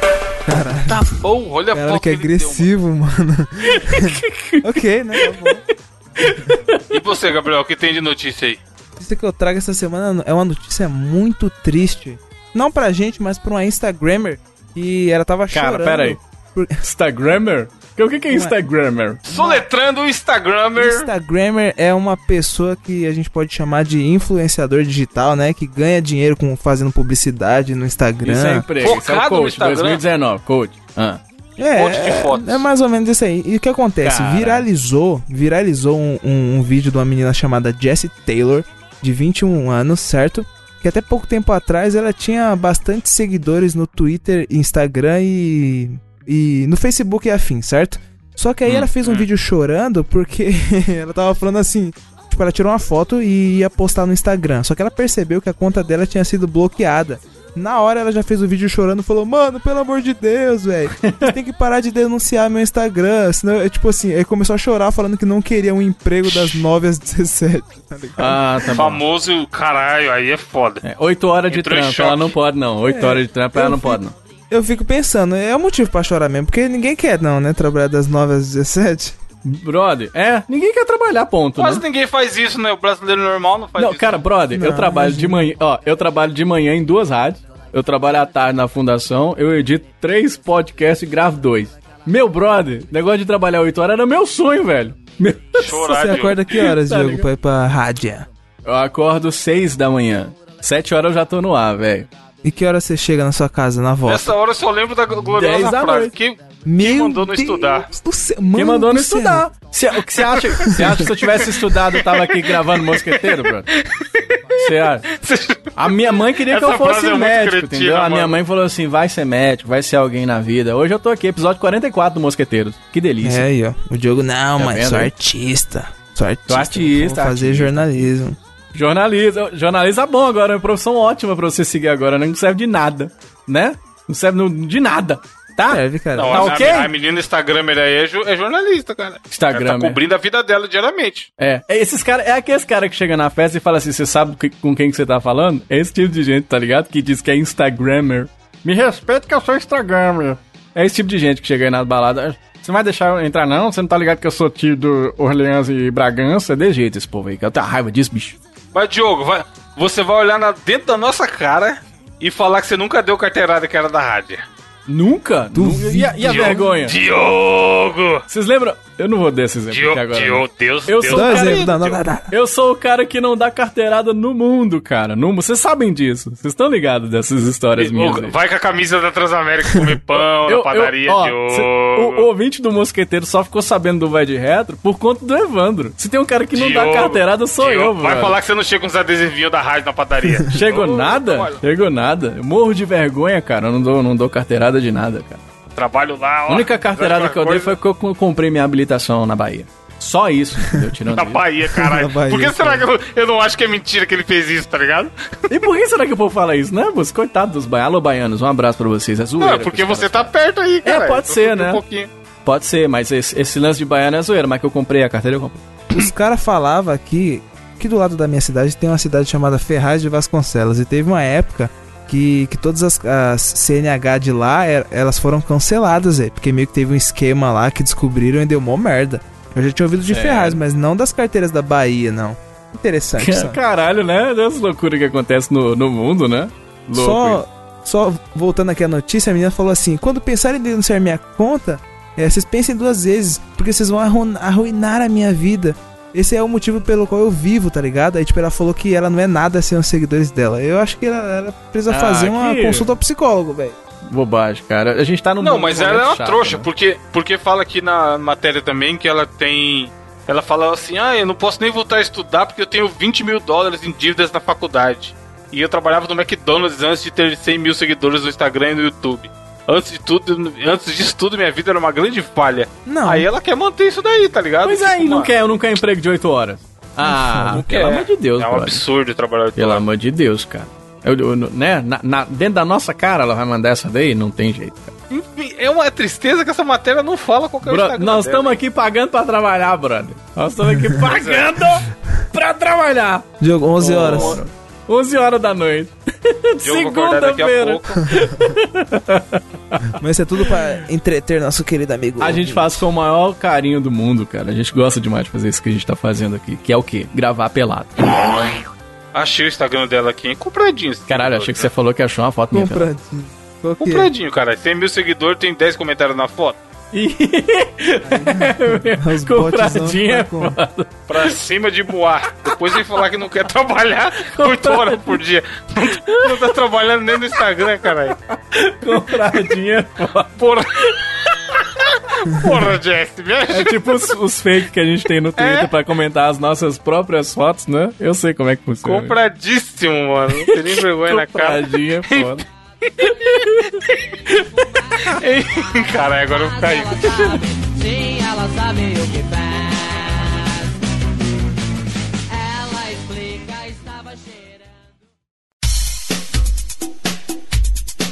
Tá bom, olha a Cara, foto que ele deu, agressivo, mano. ok, né? Tá bom. E você, Gabriel, o que tem de notícia aí? A notícia que eu trago essa semana é uma notícia muito triste. Não pra gente, mas pra uma Instagrammer que ela tava Cara, chorando. pera aí. por- Instagrammer? O que, que é Instagrammer? Soletrando o Instagrammer. Instagrammer é uma pessoa que a gente pode chamar de influenciador digital, né? Que ganha dinheiro com fazendo publicidade no Instagram. Isso é emprego, isso é o Focado no coach, Instagram? 2019, coach. Ah. É, Monte de é, fotos. é mais ou menos isso aí. E o que acontece? Caralho. Viralizou, viralizou um, um- um vídeo de uma menina chamada Jessie Taylor, de 21 anos, certo? Que até pouco tempo atrás ela tinha bastante seguidores no Twitter, Instagram e, e no Facebook e afim, certo? Só que aí Hum, ela fez um vídeo chorando porque ela tava falando assim, tipo, ela tirou uma foto e ia postar no Instagram. Só que ela percebeu que a conta dela tinha sido bloqueada. Na hora ela já fez o vídeo chorando e falou: Mano, pelo amor de Deus, velho. Você tem que parar de denunciar meu Instagram. Senão, é tipo assim, ele começou a chorar falando que não queria um emprego das 9 às 17. Tá ligado? Ah, tá bom. Famoso, caralho, aí é foda. É, 8 horas de Entrou trampo, ela não pode não. 8 É, horas de trampo, ela eu não vi- pode não. Eu fico pensando, é um motivo pra chorar mesmo, porque ninguém quer, não, né? Trabalhar das 9 às 17. Brother, é, ninguém quer trabalhar, ponto, Quase né? ninguém faz isso, né? O brasileiro normal não faz Não, isso. cara, brother, eu Não, trabalho de manhã, ó, eu trabalho de manhã em duas rádios, eu trabalho à tarde na fundação, eu edito três podcasts e gravo dois. Meu brother, negócio de trabalhar 8 horas era meu sonho, velho. Meu- Chorar, Você acorda que horas, Tá Diogo, ligado? pra ir pra rádio? Eu acordo 6 da manhã. 7 horas eu já tô no ar, velho. E que horas você chega na sua casa, na volta? Nessa hora eu só lembro da gloriosa frase. Que Meu mandou não Deus estudar? do céu, Quem mano mandou do não estudar? Que você acha? Você acha que se eu tivesse estudado eu tava aqui gravando mosqueteiro, brother? Você acha? A minha mãe queria que Essa eu fosse é médico, cretina, entendeu? A minha mano. mãe falou assim: vai ser médico, vai ser alguém na vida. Hoje eu tô aqui, episódio 44 do Mosqueteiros. Que delícia. É aí, ó. O Diogo, não, Tá mas vendo sou artista. Sou artista. artista, Vou fazer artista. jornalismo. Jornalista, jornalista é bom agora, é uma profissão ótima pra você seguir agora, né? não serve de nada, né? Não serve de nada, tá? Serve, cara. Não, Tá a, ok? a menina Instagramer aí é, jo- é jornalista, cara. Instagramer. Ela tá cobrindo a vida dela diariamente. É, é esses cara, é aqueles cara que chega na festa e fala assim, você sabe que- com quem que você tá falando? É esse tipo de gente, tá ligado? Que diz que é Instagrammer. Me respeita que eu sou Instagrammer. É esse tipo de gente que chega aí nas baladas. Você não vai deixar eu entrar não? Você não tá ligado que eu sou tio do Orleans e Bragança? É de jeito esse povo aí, que eu tenho raiva disso, bicho. Mas, Diogo, vai, você vai olhar na- dentro da nossa cara e falar que você nunca deu carteirada que era da rádio. Nunca? Nunca. E a, e a vergonha? Diogo! Vocês lembram? Eu não vou dar esse exemplo aqui agora. Deus, Eu Deus. sou cara- exemplo. Não, não, não, não. Eu sou o cara que não dá carteirada no mundo, cara. No, vocês sabem disso. Vocês estão ligados dessas histórias minhas. aí. Vai com a camisa da Transamérica comer pão Eu- na padaria, eu- ó, cê- o, o ouvinte do Mosqueteiro só ficou sabendo do Vai de Retro por conta do Evandro. Se tem um cara que não dá carteirada, sou Diogo, eu, Vai mano. falar que você não chega com os adesivinhos da rádio na padaria. Chegou nada? Chegou nada. Eu morro de vergonha, cara. Eu não dou, não dou carteirada de nada, cara. Trabalho lá, ó. A única carteirada que eu dei foi que eu co- comprei minha habilitação na Bahia. Só isso, entendeu? Tirando Na isso. Bahia, caralho. Na Bahia, Por que será que eu, eu não acho que é mentira que ele fez isso, tá ligado? E por que será que o povo fala isso, né? Você, coitado dos baianos. Alô, baianos, um abraço pra vocês. É zoeira. Não, que porque você tá perto aí, cara. pode ser, né? Um pouquinho. Pode ser, mas esse, esse lance de baiano é zoeira. Mas que eu comprei a carteira, eu comprei. Os caras falavam aqui que do lado da minha cidade tem uma cidade chamada Ferraz de Vasconcelos. E teve uma época que, que todas as, as CNH de lá, er- elas foram canceladas, é, porque meio que teve um esquema lá que descobriram e deu mó merda. Eu já tinha ouvido de Sério? Ferraz, mas não das carteiras da Bahia, não. Interessante. só. Caralho, né? Dessas loucuras que acontecem no, no mundo, né? Louco. Só, só voltando aqui à notícia, a menina falou assim: quando pensarem em denunciar minha conta, É, vocês pensem duas vezes, porque vocês vão arru- arruinar a minha vida. Esse é o motivo pelo qual eu vivo, tá ligado? Aí, tipo, ela falou que ela não é nada sem os seguidores dela. Eu acho que ela, ela precisa Ah, fazer uma que- consulta ao psicólogo, velho. Bobagem, cara. A gente tá no Não, mas ela é uma chato, trouxa, né? porque, porque fala aqui na matéria também que ela tem. Ela fala assim: ah, eu não posso nem voltar a estudar porque eu tenho 20 mil dólares em dívidas na faculdade. E eu trabalhava no McDonald's antes de ter 100 mil seguidores no Instagram e no YouTube. Antes de tudo, antes disso tudo, minha vida era uma grande falha. Não. Aí ela quer manter isso daí, tá ligado? Pois aí, Tipo, não mano, quer, não quer emprego de 8 horas. Ah, não pelo quer. amor de Deus, É um brother. absurdo trabalhar Pelo amor de Deus, cara. Eu, eu- né? Na- na- dentro da nossa cara ela vai mandar essa daí? Não tem jeito, cara. Enfim, é uma tristeza que essa matéria não fala qual que é o Bro- nós estamos aqui pagando pra trabalhar, brother. Nós estamos aqui pagando pra trabalhar. Diogo, 11 horas. 11 horas da noite. Segunda-feira. Mas isso é tudo pra entreter nosso querido amigo. A gente faz com o maior carinho do mundo, cara. A gente gosta demais de fazer isso que a gente tá fazendo aqui. Que é o quê? Gravar pelado. Achei o Instagram dela aqui, hein? Compradinho. Caralho, achei que você falou que achou uma foto minha. Compradinho. É? Compradinho, cara. 100 mil seguidores, tem 10 comentários na foto. Ih, Os Compradinha, tá com- Pra cima de boar. Depois vem falar que não quer trabalhar 8 horas por dia. Não tá trabalhando nem no Instagram, caralho. compradinha. Porra. Porra, Jess, me É ajuda. tipo os, os fake que a gente tem no Twitter É. pra comentar as nossas próprias fotos, né? Eu sei como é que funciona. Compradíssimo, mano. Não tem nem vergonha na cara. Compradinha, é foda. Ei, Caralho, agora eu vou cair. Sim, ela sabe o que faz. Ela explica, estava cheirando.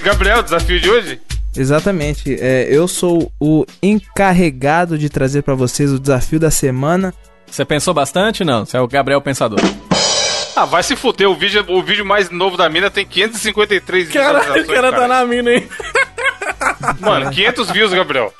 Gabriel, desafio de hoje? Exatamente. É, eu sou o encarregado de trazer pra vocês o desafio da semana. Você pensou bastante? Não, você é o Gabriel Pensador. Ah, vai se fuder. O vídeo, o vídeo mais novo da mina tem 553 Caralho, o cara tá cara. na mina, hein? Mano, 500 views, Gabriel.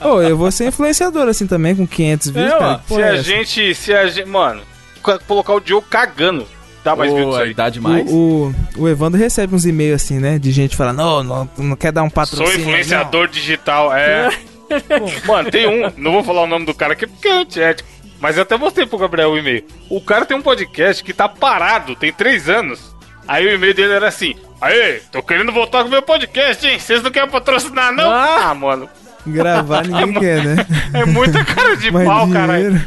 Ô, eu vou ser influenciador assim também, com 500 views, É, cara. Se é a essa? gente. Se a gente. Mano, co- colocar o Diogo cagando. Dá mais views Pô, isso aí. dá demais. O, o, o Evandro recebe uns e-mails assim, né? De gente falando, não, não, não quer dar um patrocínio. Sou influenciador digital, é. Mano, tem um, não vou falar o nome do cara aqui porque é antiético. Mas eu até mostrei pro Gabriel o e-mail. O cara tem um podcast que tá parado, tem três anos. Aí o e-mail dele era assim: Aê, tô querendo voltar com o meu podcast, hein? Vocês não querem patrocinar, não? Ah! Ah, mano. Gravar ninguém quer, né? É muita cara de Mais pau, caralho.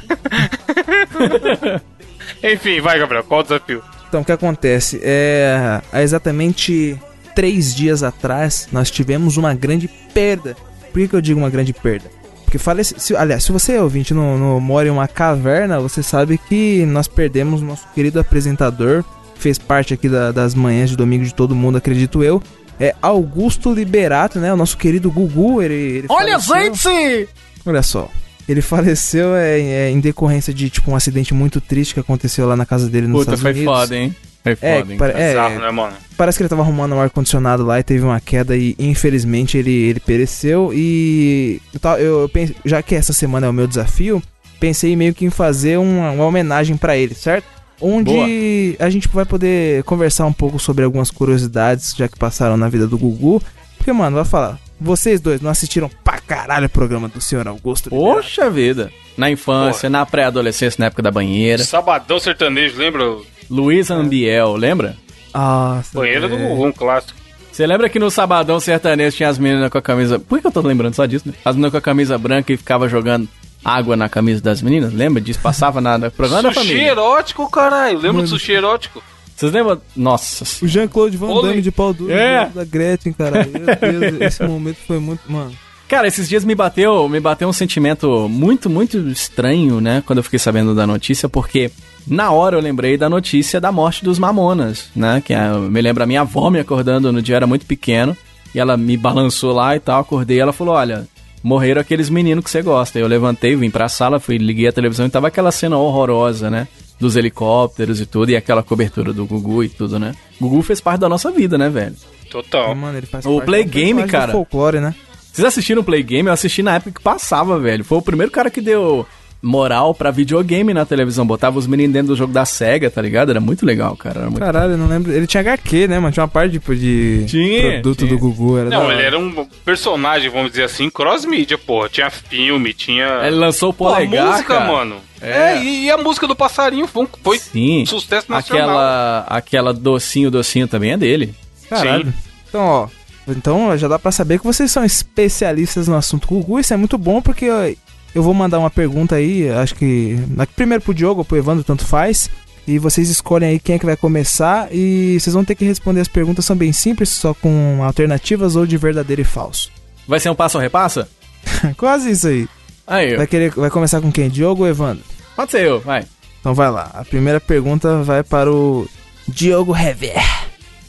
Enfim, vai, Gabriel, qual o desafio? Então, o que acontece? É, há exatamente três dias atrás, nós tivemos uma grande perda. Por que, que eu digo uma grande perda? Porque falece, se, aliás, se você, ouvinte, não, não mora em uma caverna, você sabe que nós perdemos nosso querido apresentador, que fez parte aqui da- das manhãs de domingo de todo mundo, acredito eu. É Augusto Liberato, né? O nosso querido Gugu. Ele, ele Olha, faleceu. gente! Olha só. Ele faleceu é, é, em decorrência de tipo um acidente muito triste que aconteceu lá na casa dele Puta, Estados foi Unidos. foda, hein? Foi É, foda, hein? pare- é, Bizarro, né, mano? parece que ele tava arrumando um ar-condicionado lá e teve uma queda e infelizmente ele, ele pereceu. E eu, ta- eu, eu pense- já que essa semana é o meu desafio, pensei meio que em fazer uma, uma homenagem pra ele, certo? Onde a gente vai poder conversar um pouco sobre algumas curiosidades já que passaram na vida do Gugu. Porque, mano, vai falar, vocês dois não assistiram pra caralho o programa do senhor Augusto? Poxa vida. Na infância, na pré-adolescência, na época da banheira. Sabadão sertanejo, lembra? Luiz Ambiel, lembra? Nossa, Banheira do. Gugu, um clássico. Você lembra que no Sabadão Sertanejo tinha as meninas com a camisa... Por que eu tô lembrando só disso, né? As meninas com a camisa branca e ficava jogando água na camisa das meninas? Lembra disso? Passava na, no programa da Sushi família. erótico, caralho. Lembra Mano. do sushi erótico? Vocês lembram? Nossa. O Jean-Claude Van Olê. Damme de pau duro É. da Gretchen, cara. Meu Deus, esse momento foi muito. Mano. Cara, esses dias me bateu, me bateu um sentimento muito, muito estranho, né? Quando eu fiquei sabendo da notícia, porque na hora eu lembrei da notícia da morte dos Mamonas, né? Que é, me lembra a minha avó me acordando no dia, eu era muito pequeno, e ela me balançou lá e tal, acordei, e ela falou, olha, morreram aqueles meninos que você gosta. Eu levantei, vim pra sala, fui, liguei a televisão e tava aquela cena horrorosa, né? Dos helicópteros e tudo, e aquela cobertura do Gugu e tudo, né? Gugu fez parte da nossa vida, né, velho? Total. Mano, ele faz O parte Play Game, personagem do cara. folclore, né? Vocês assistiram o Play Game? Eu assisti na época que passava, velho. Foi o primeiro cara que deu moral pra videogame na televisão. Botava os meninos dentro do jogo da SEGA, tá ligado? Era muito legal, cara. Era muito... Caralho, eu não lembro. Ele tinha HQ, né, mano? Tinha uma parte tipo, de Tinha, produto tinha. do Gugu. Era Não, ele era um personagem, vamos dizer assim, cross-mídia, porra. Tinha filme, tinha. Ele lançou o Pô, a polegar, música, cara. mano. É. É, e, e a música do passarinho foi, um- foi Sim. sucesso nacional. Aquela, aquela docinho, docinho também é dele. Caralho. Sim. Então, ó. Então já dá pra saber que vocês são especialistas no assunto Gugu. Isso é muito bom porque ó, eu vou mandar uma pergunta aí. Acho que. Primeiro pro Diogo ou pro Evandro, tanto faz. E vocês escolhem aí quem é que vai começar. E vocês vão ter que responder as perguntas. São bem simples, só com alternativas ou de verdadeiro e falso. Vai ser um passo ou repassa? Quase isso aí. Aí, Vai, querer, vai começar com quem? Diogo ou Evandro? pode ser eu, vai. Então vai lá. A primeira pergunta vai para o Diogo Hever.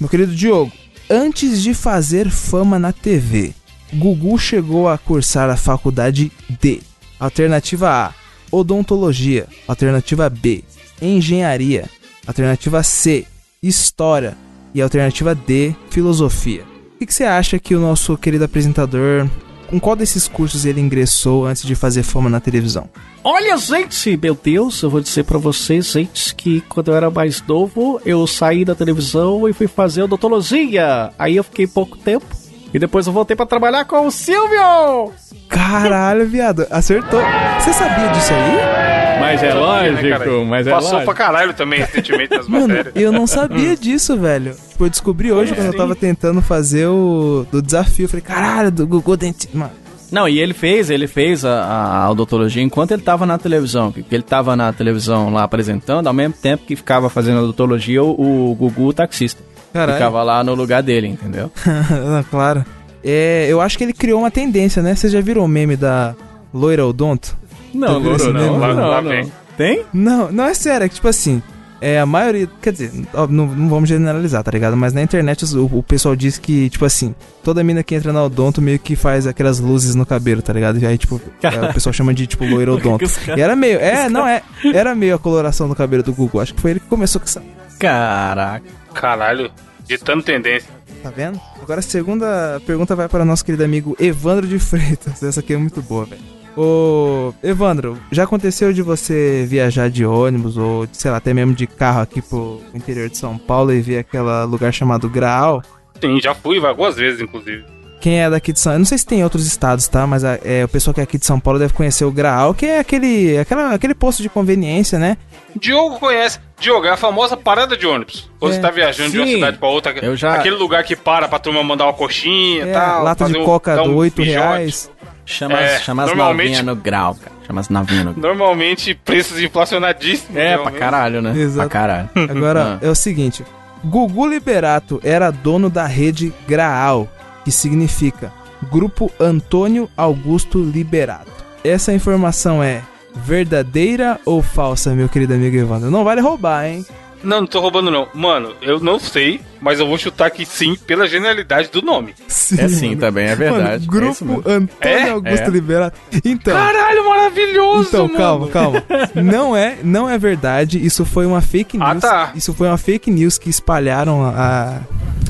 Meu querido Diogo, antes de fazer fama na TV, Gugu chegou a cursar a faculdade de Alternativa A, Odontologia. Alternativa B, Engenharia. Alternativa C, História. E alternativa D, Filosofia. O que, você acha que o nosso querido apresentador, com qual desses cursos ele ingressou antes de fazer fama na televisão? Olha, gente, meu Deus, eu vou dizer pra vocês, gente, que quando eu era mais novo, eu saí da televisão e fui fazer odontologia. Aí eu fiquei pouco tempo. E depois eu voltei pra trabalhar com o Silvio! Caralho, viado, acertou. Você sabia disso aí? Mas é né, cara? mas é Passou lógico. pra caralho também recentemente nas Mano, matérias. eu não sabia disso, velho. Tipo, eu descobri hoje quando eu tava tentando fazer o do desafio. Eu falei, caralho, do Google Dentista. Mano, Não, e ele fez, ele fez a, a odontologia enquanto ele tava na televisão. Porque ele tava na televisão lá apresentando, ao mesmo tempo que ficava fazendo a odontologia, o, o Gugu, o taxista. Caralho. Ficava lá no lugar dele, entendeu? Claro. É, eu acho que ele criou uma tendência, né? Você já viram o meme da loira odonto? Não, meme? Lá- não, lá não. vem. Tem? Não, não é sério, é que tipo assim. É, a maioria, quer dizer, ó, não, não vamos generalizar, tá ligado? Mas na internet o, o pessoal diz que, tipo assim, toda mina que entra na odonto meio que faz aquelas luzes no cabelo, tá ligado? E aí, tipo, é, o pessoal chama de, tipo, loira odonto. E era meio, é, não, é, era meio a coloração do cabelo do Google. Acho que foi ele que começou com essa. Caraca. Caralho, ditando tendência. Tá vendo? Agora a segunda pergunta vai para nosso querido amigo Evandro de Freitas. Essa aqui é muito boa, velho. Ô, Evandro, já aconteceu de você viajar de ônibus ou, sei lá, até mesmo de carro aqui pro interior de São Paulo e ver aquele lugar chamado Graal? Sim, já fui algumas vezes, inclusive. Quem é daqui de São Eu não sei se tem em outros estados, tá? Mas a- é, o pessoal que é aqui de São Paulo deve conhecer o Graal, que é aquele, aquela, aquele posto de conveniência, né? Diogo conhece. Diogo, é a famosa parada de ônibus. Quando É. você tá viajando de uma Sim. cidade pra outra, Eu já- aquele lugar que para pra turma mandar uma coxinha e É, tal. lata de um- coca um 8 pijote. reais. Chama, É, as- chama as normalmente- novinhas no grau, cara. Chama as novinhas no grau. Normalmente preços inflacionadíssimos. É, pra caralho, né? Exato. Pra caralho. Agora, Ah. é o seguinte: Gugu Liberato era dono da rede Graal, que significa Grupo Antônio Augusto Liberato. Essa informação é verdadeira ou falsa, meu querido amigo Evandro? Não vale roubar, hein? Não, não tô roubando não. Mano, eu não sei, mas eu vou chutar que sim, pela genialidade do nome. É sim, mano. também, é verdade. Mano, É Grupo mesmo. Antônio É? Augusto É. Liberato. Então. Caralho, maravilhoso, Então, mano. calma, calma. Não é, não é verdade. Isso foi uma fake Ah, news. tá. Isso foi uma fake news que espalharam a-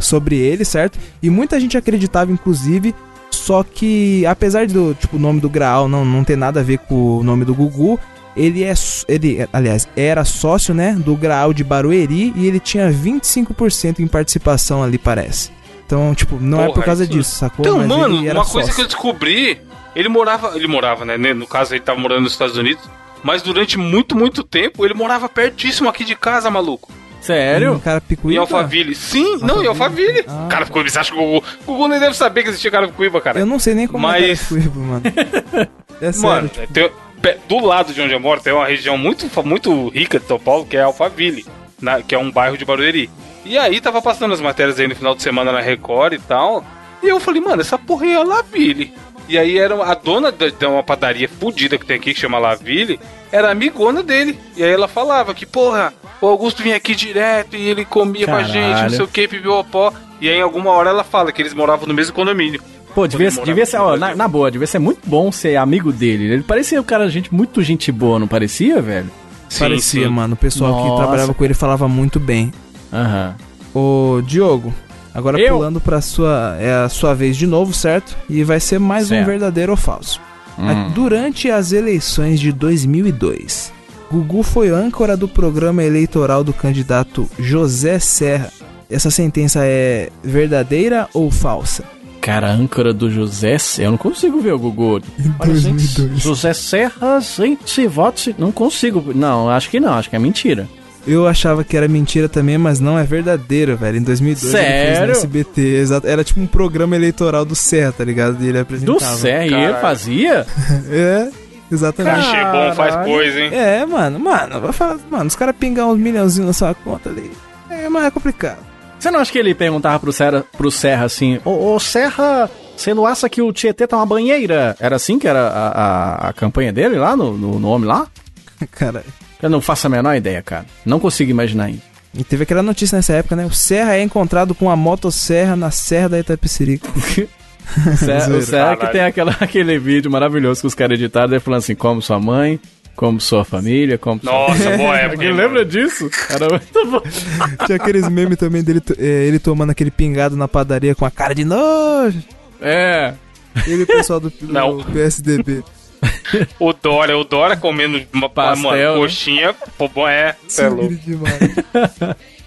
sobre ele, certo? E muita gente acreditava, inclusive. Só que, apesar do tipo, o nome do Graal não, não ter nada a ver com o nome do Gugu, ele é. Ele, aliás, era sócio, né? Do Graal de Barueri e ele tinha 25% em participação ali, parece. Então, tipo, não é por Porra, causa isso- disso, sacou? Então, Mas mano, ele era uma coisa sócio. que eu descobri, ele morava, ele morava, né, né, no caso ele tava morando nos Estados Unidos, mas durante muito, muito tempo ele morava pertíssimo aqui de casa, maluco. Sério? Um cara Em? Alphaville. Sim, não, em Alphaville. Ah. Cara, ficou você acha que o Gugu, o Gugu nem deve saber que existia Carapicuíba, cara. Eu não sei nem como Mas- é Carapicuíba, mano. É sério. Mano, tem- pe- do lado de onde eu moro tem uma região muito, muito rica de São Paulo, que é Alphaville, na- que é um bairro de Barueri. E aí tava passando as matérias aí no final de semana na Record e tal. E eu falei, mano, essa porra é a Laville. E aí era a dona de uma padaria fudida que tem aqui, que chama Laville, era amigona dele. E aí ela falava que, porra, o Augusto vinha aqui direto e ele comia com a gente, não Caralho. sei o que, pó. E aí em alguma hora ela fala que eles moravam no mesmo condomínio. Pô, devia, devia ser, ó, na, na boa, devia ser muito bom ser amigo dele. Ele parecia um cara, gente, muito gente boa, não parecia, velho? Sim, Parecia, sim. mano. O pessoal que Nossa. trabalhava com ele falava muito bem. Aham. Ô, Diogo, agora Eu? pulando pra sua. É a sua vez de novo, certo? E vai ser mais um Certo. verdadeiro ou falso. A- Durante as eleições de 2002, Gugu foi âncora do programa eleitoral do candidato José Serra. Essa sentença é verdadeira ou falsa? Cara, a âncora do José Serra. Eu não consigo ver o Gugu. Olha, gente, José Serra, gente, vote. Não consigo. Não, acho que não. Acho que é mentira. Eu achava que era mentira também, mas não é verdadeiro, velho. Em 2002 ele fez Sério? no SBT, exato. Era tipo um programa eleitoral do Serra, tá ligado? E ele Do apresentava. Serra, e ele fazia? É, exatamente. Cachê bom faz coisa, hein? É, mano, mano, vai falar, mano, os caras pingam uns milhãozinhos na sua conta ali. É, mas é complicado. Você não acha que ele perguntava pro Serra, pro Serra assim: Ô, ô Serra, você não acha que o Tietê tá uma banheira? Era assim que era a, a, a campanha dele lá no, no nome lá? Cara, Eu não faço a menor ideia, cara. Não consigo imaginar ainda. e teve aquela notícia nessa época, né? O Serra é encontrado com a motosserra na Serra da Itapecerica. O Serra, o Serra que tem aquela, aquele vídeo maravilhoso que os caras editaram, ele falando assim: como sua mãe, como sua família, como sua. Nossa, boa época. Alguém lembra disso? Era muito bom. Tinha aqueles memes também dele, é, ele tomando aquele pingado na padaria com a cara de nojo. É. Ele e o pessoal do, do. PSDB. O Dora, o Dora comendo uma Pastel, mano, né? coxinha. Pô, bom, é. Cê é louco. demais.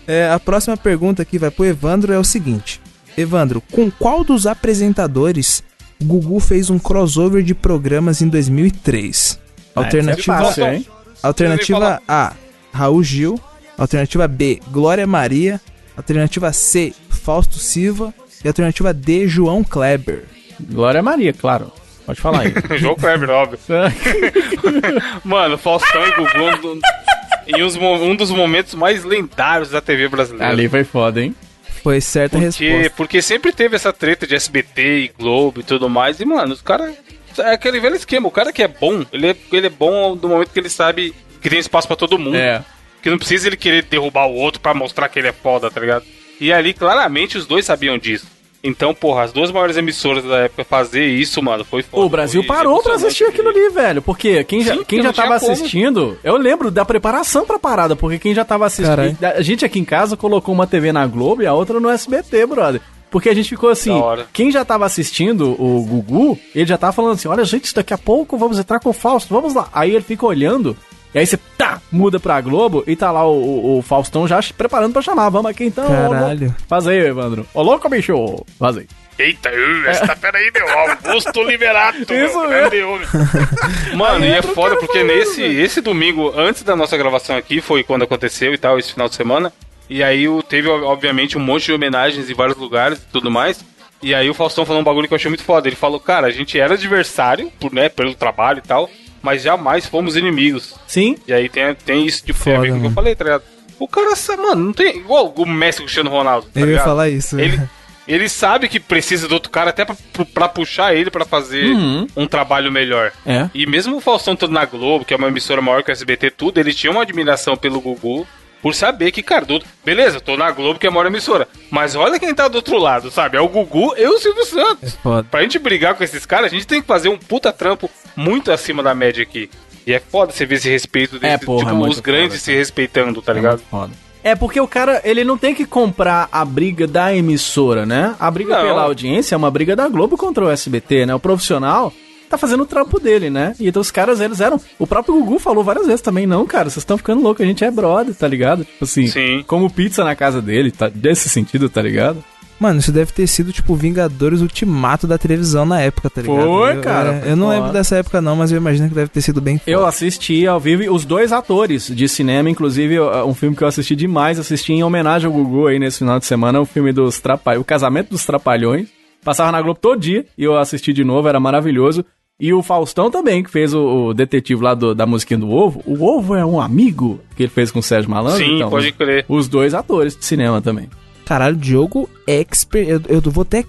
é, a próxima pergunta aqui vai pro Evandro é o seguinte. Evandro, com qual dos apresentadores Gugu fez um crossover de programas em 2003? Alternativa, é fácil, hein? alternativa A, Raul Gil. Alternativa B, Glória Maria. Alternativa C, Fausto Silva. E alternativa D, João Kleber. Glória Maria, claro. Pode falar aí. João Kleber, óbvio. Mano, Faustão e Gugu em uns um dos momentos mais lendários da TV brasileira. Ali foi foda, hein? Foi certa a Porque, resposta. porque sempre teve essa treta de SBT e Globo e tudo mais. E, mano, os caras. É aquele velho esquema. O cara que é bom, ele é, ele é bom no momento que ele sabe que tem espaço pra todo mundo. É. Que não precisa ele querer derrubar o outro pra mostrar que ele é foda, tá ligado? E ali, claramente, os dois sabiam disso. Então, porra, as duas maiores emissoras da época fazer isso, mano, foi foda. O Brasil parou pra assistir aquilo ali, velho. Porque quem já, Sim, quem já não tinha tava como. assistindo, eu lembro da preparação pra parada, porque quem já tava assistindo. Caralho. A gente aqui em casa colocou uma TV na Globo e a outra no SBT, brother. Porque a gente ficou assim, quem já tava assistindo o Gugu, ele já tava falando assim: olha, gente, daqui a pouco vamos entrar com o Fausto, vamos lá. Aí ele fica olhando, e aí você tá, muda pra Globo e tá lá o, o- o Faustão já preparando pra chamar. Vamos aqui então. Caralho. louco. Faz aí, Evandro. Ô louco, bicho. Faz aí. Eita, essa peraí, meu Augusto Liberato. Isso meu, grande homem. Mano, e é foda porque nesse esse domingo, antes da nossa gravação aqui, foi quando aconteceu e tal, esse final de semana. E aí o- teve, obviamente, um monte de homenagens em vários lugares e tudo mais. E aí o Faustão falou um bagulho que eu achei muito foda. Ele falou, cara, a gente era adversário, por, né, pelo trabalho e tal, mas jamais fomos inimigos. Sim. E aí tem, tem isso de Foda, que eu falei, tá ligado? O cara, mano, não tem. Igual o Messi o Cristiano Ronaldo. Tá Eu ia ligado? falar isso. Ele, ele sabe que precisa do outro cara até pra, pra puxar ele pra fazer Uhum. um trabalho melhor. É. E mesmo o Faustão todo na Globo, que é uma emissora maior que o SBT, tudo, ele tinha uma admiração pelo Gugu por saber que, cara, do... beleza, tô na Globo, que é a maior emissora. Mas olha quem tá do outro lado, sabe? É o Gugu e o Silvio Santos. Foda. Pra gente brigar com esses caras, a gente tem que fazer um puta trampo muito acima da média aqui. E é foda você ver esse respeito É, desse, porra, é tipo, muito os grandes foda, se respeitando, tá ligado? Foda. É porque o cara, ele não tem que comprar a briga da emissora, né? A briga Não. pela audiência é uma briga da Globo contra o SBT, né? O profissional tá fazendo o trampo dele, né? E então os caras, eles eram... O próprio Gugu falou várias vezes também, não, cara, vocês estão ficando loucos, a gente é brother, tá ligado? Tipo assim, Sim. como pizza na casa dele, tá? Desse sentido, tá ligado? Mano, isso deve ter sido, tipo, Vingadores Ultimato da televisão na época, tá ligado? Foi, Eu- cara, é, foi eu não foda. lembro dessa época não, mas eu imagino que deve ter sido bem Eu foda. assisti ao vivo os dois atores de cinema, inclusive uh, um filme que eu assisti demais, assisti em homenagem ao Gugu aí nesse final de semana, o filme dos Trapalhões, o Casamento dos Trapalhões. Passava na Globo todo dia e eu assisti de novo, era maravilhoso. E o Faustão também, que fez o, o detetive lá do- da musiquinha do Ovo. O Ovo é um amigo que ele fez com o Sérgio Malandro. Sim, então, pode os, crer. os dois atores de cinema também. Caralho, Diogo expert. Eu, eu vou até.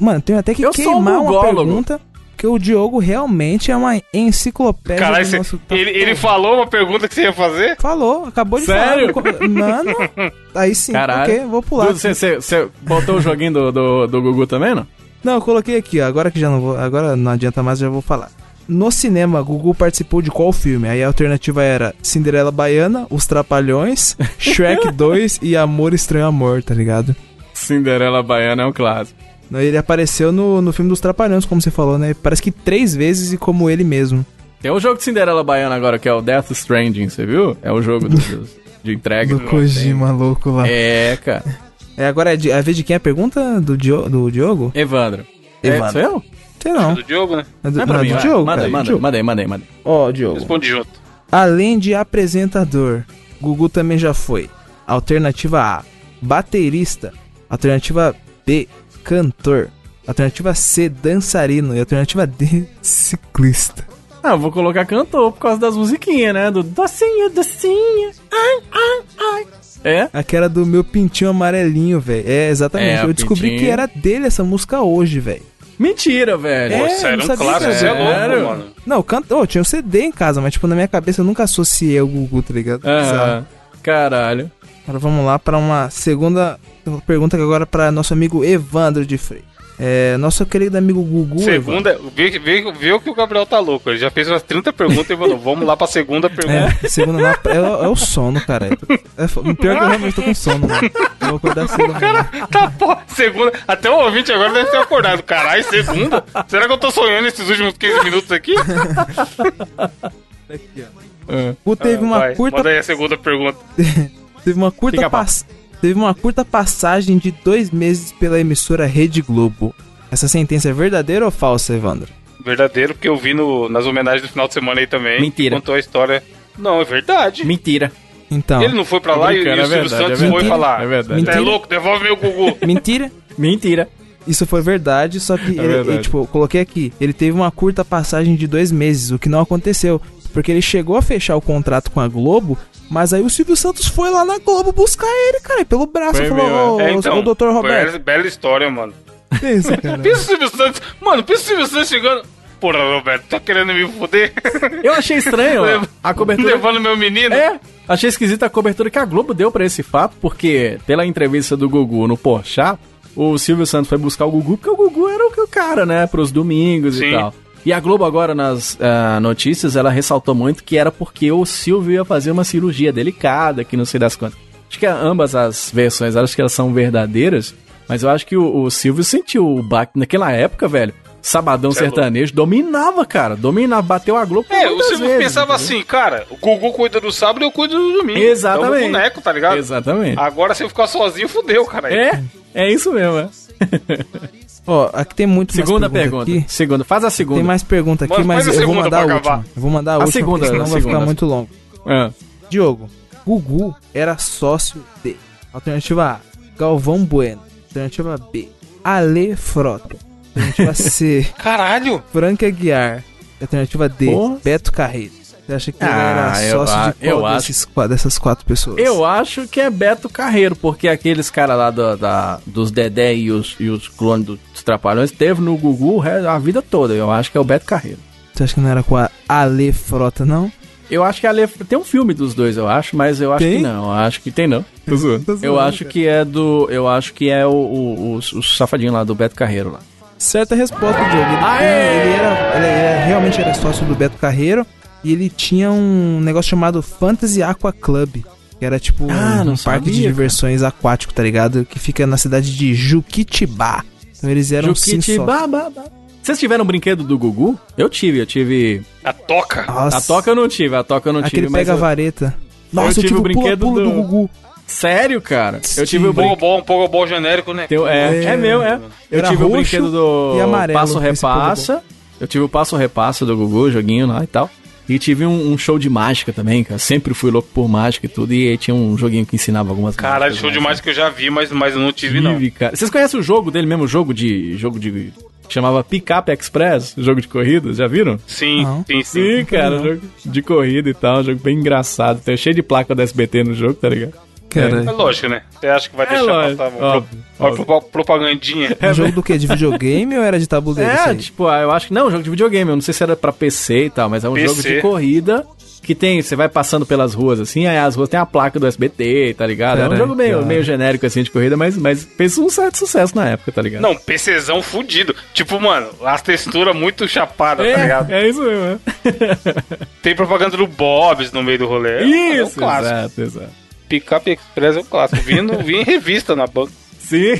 mano, tenho até que Eu queimar uma pergunta. Porque o Diogo realmente é uma enciclopédia Caralho, do nosso... ele, ele falou uma pergunta que você ia fazer? Falou, acabou de Sério? falar. Mano, aí sim, Caralho. ok, vou pular. Dudu, Você você- você botou o joguinho do, do, do Gugu também, não? Não, eu coloquei aqui, ó, agora que já não vou. Agora não adianta mais, já vou falar. No cinema, Gugu participou de qual filme? Aí a alternativa era Cinderela Baiana, Os Trapalhões, Shrek 2 e Amor Estranho Amor, tá ligado? Cinderela Baiana é um clássico. Ele apareceu no, no filme dos Trapalhões, como você falou, né? Parece que três vezes e como ele mesmo. Tem um jogo de Cinderela Baiana agora, que é o Death Stranding, você viu? É o jogo do- de entrega. Do Kojima louco lá. É, cara. É, agora é de- a vez de quem é a pergunta? Do, Dio, do Diogo? Evandro. Evandro. É, sou eu? Sei não. Do Diogo, né? É do, Não é não, é mim, do vai. Diogo, Manda aí, manda manda aí, manda aí, manda aí. Ó, Diogo. Responde junto. Além de apresentador, Gugu também já foi. Alternativa A, baterista. Alternativa B, cantor. Alternativa C, dançarino. E alternativa D, ciclista. Ah, eu vou colocar cantor por causa das musiquinhas, né? Do docinho, docinho. Ai, ai, ai. É? Aquela do meu pintinho amarelinho, velho. É, exatamente. É, Eu descobri pintinho. que era dele essa música hoje, velho. Mentira, velho. É, não um clássico, que você é era. louco, mano. Não, canto, oh, tinha um CD em casa, mas tipo, na minha cabeça eu nunca associei o Gugu, tá ligado? Aham. Caralho. Agora vamos lá para uma segunda pergunta que agora para nosso amigo Evandro de Frei. É, nosso querido amigo Gugu. Segunda, vê, vê, vê que o Gabriel tá louco. Ele já fez umas 30 perguntas e falou: vamos lá pra segunda pergunta. É, segunda na, é, é o sono, cara. É, pior que eu realmente tô com sono, mano. Eu vou acordar cedo amanhã. Tá, pô, segunda. Até o ouvinte agora deve ter acordado. Caralho, segunda? Será que eu tô sonhando esses últimos 15 minutos aqui? Gugu teve uma Ah, Vai, curta Manda aí a segunda pergunta. Teve uma curta Fica pass... Teve uma curta passagem de dois meses pela emissora Rede Globo. Essa sentença é verdadeira ou falsa, Evandro? Verdadeiro, porque eu vi no, nas homenagens do final de semana aí também. Mentira. Contou a história. Não, é verdade. Mentira. Então. Ele não foi pra lá e, e o é Silvio verdade, Santos é foi verdade. falar. É verdade. Tá Mentira. louco? Devolve meu Gugu. Mentira. Mentira. Isso foi verdade, só que ele, verdade. ele, tipo, eu coloquei aqui. Ele teve uma curta passagem de dois meses, o que não aconteceu. Porque ele chegou a fechar o contrato com a Globo, mas aí o Silvio Santos foi lá na Globo buscar ele, cara, pelo braço. Foi falou, ô, É, então. ô, doutor Roberto. Bela, bela história, mano. Isso, cara? Pensa o Silvio Santos. Mano, pensa o Silvio Santos chegando. Porra, Roberto, tá querendo me foder? Eu achei estranho ó, a cobertura. Levando meu menino? É, achei esquisita a cobertura que a Globo deu pra esse fato, porque pela entrevista do Gugu no Porchat, o Silvio Santos foi buscar o Gugu, porque o Gugu era o que o cara, né, pros domingos Sim. e tal. E a Globo agora nas ah, notícias, ela ressaltou muito que era porque o Silvio ia fazer uma cirurgia delicada, que não sei das quantas. Acho que ambas as versões, acho que elas são verdadeiras, mas eu acho que o, o Silvio sentiu o baque naquela época, velho. Sabadão é sertanejo dominava, cara. Dominava, bateu a Globo. É, o Silvio vezes, pensava entendeu? assim, cara, o Gugu cuida do sábado e eu cuido do domingo. Exatamente. É o boneco, tá ligado? Exatamente. Agora se eu ficar sozinho, fudeu, cara. É, é isso mesmo, é. Ó, aqui tem muito Segunda mais pergunta. aqui. Segunda, faz a segunda. Tem mais pergunta aqui, mas a eu vou mandar a última. Eu vou mandar a, A última, segunda, senão a vai segunda. ficar muito longo. Ah, Diogo, Gugu era sócio de. Alternativa A, Galvão Bueno. Alternativa B, Ale Frota. Alternativa C, Caralho! Frank Aguiar. Alternativa D, Porra. Beto Carreiro. Você acha que ele Ah, era eu sócio de qual eu desses dessas quatro pessoas? eu acho que é Beto Carreiro, porque aqueles caras lá do- da, dos Dedé e os, e os clones dos Trapalhões teve no Gugu a vida toda. Eu acho que é o Beto Carreiro. Você acha que não era com a Ale Frota, não? Eu acho que a Le... tem um filme dos dois, eu acho, mas eu acho Tem? que não. Eu acho que tem não. Tô zoando, tô Eu zoando, acho cara. que é do. Eu acho que é o, o, o, o safadinho lá do Beto Carreiro lá. Certa resposta, Diogo. Ele, ele era, ele era- realmente era sócio do Beto Carreiro e ele tinha um negócio chamado Fantasy Aqua Club. Que era tipo Ah, um, um parque de sabia, diversões aquático, tá ligado? Que fica na cidade de Juquitibá. Então eles eram sim sócios. Juquitibaba. Vocês tiveram um brinquedo do Gugu? Eu tive, eu tive. A toca. Nossa, A toca eu não tive, a toca eu não aquele tive, mas. pega eu- vareta. Nossa, eu tive tive o brinquedo pula-pula do... do- Gugu. Sério, cara? Eu tive o Sim. brinquedo. Pogobol, um pogobol genérico, né? Teu- é, É. é meu, é. Eu Era tive o brinquedo do e amarelo, Passo Repassa. Eu tive o Passo Repassa do Gugu, joguinho lá e tal. E tive um, um show de mágica também, cara. Sempre fui louco por mágica e tudo. E aí tinha um joguinho que ensinava algumas Caralho, mágicas show de mágica que eu já vi, mas, mas eu não tive, não. Tive, cara. Vocês conhecem o jogo dele mesmo? Jogo de. Jogo de. que chamava Pickup Express? Jogo de corrida, já viram? Sim, Não. sim, sim. Sim, cara, jogo de corrida e tal, um jogo bem engraçado. Tem cheio de placa da SBT no jogo, tá ligado? Cara, É lógico, né? Você acha que vai É deixar lógico, passar propa- propagandinha? um jogo do quê? De videogame ou era de tabuleiro? isso É, aí? tipo, ah, eu acho que. Não, jogo de videogame. Eu não sei se era pra PC e tal, mas é um PC. jogo de corrida que tem. Você vai passando pelas ruas assim, aí as ruas tem a placa do SBT, tá ligado? é um jogo meio, cara. meio genérico assim de corrida, mas, mas fez um certo sucesso na época, tá ligado? Não, PCzão fudido. Tipo, mano, as texturas muito chapadas, tá ligado? É, é isso mesmo. é. Tem propaganda do Bob's no meio do rolê. É um Isso, clássico. exato, exato. Pickup Express é um clássico. Vi, no, vi em revista na banca. Sim.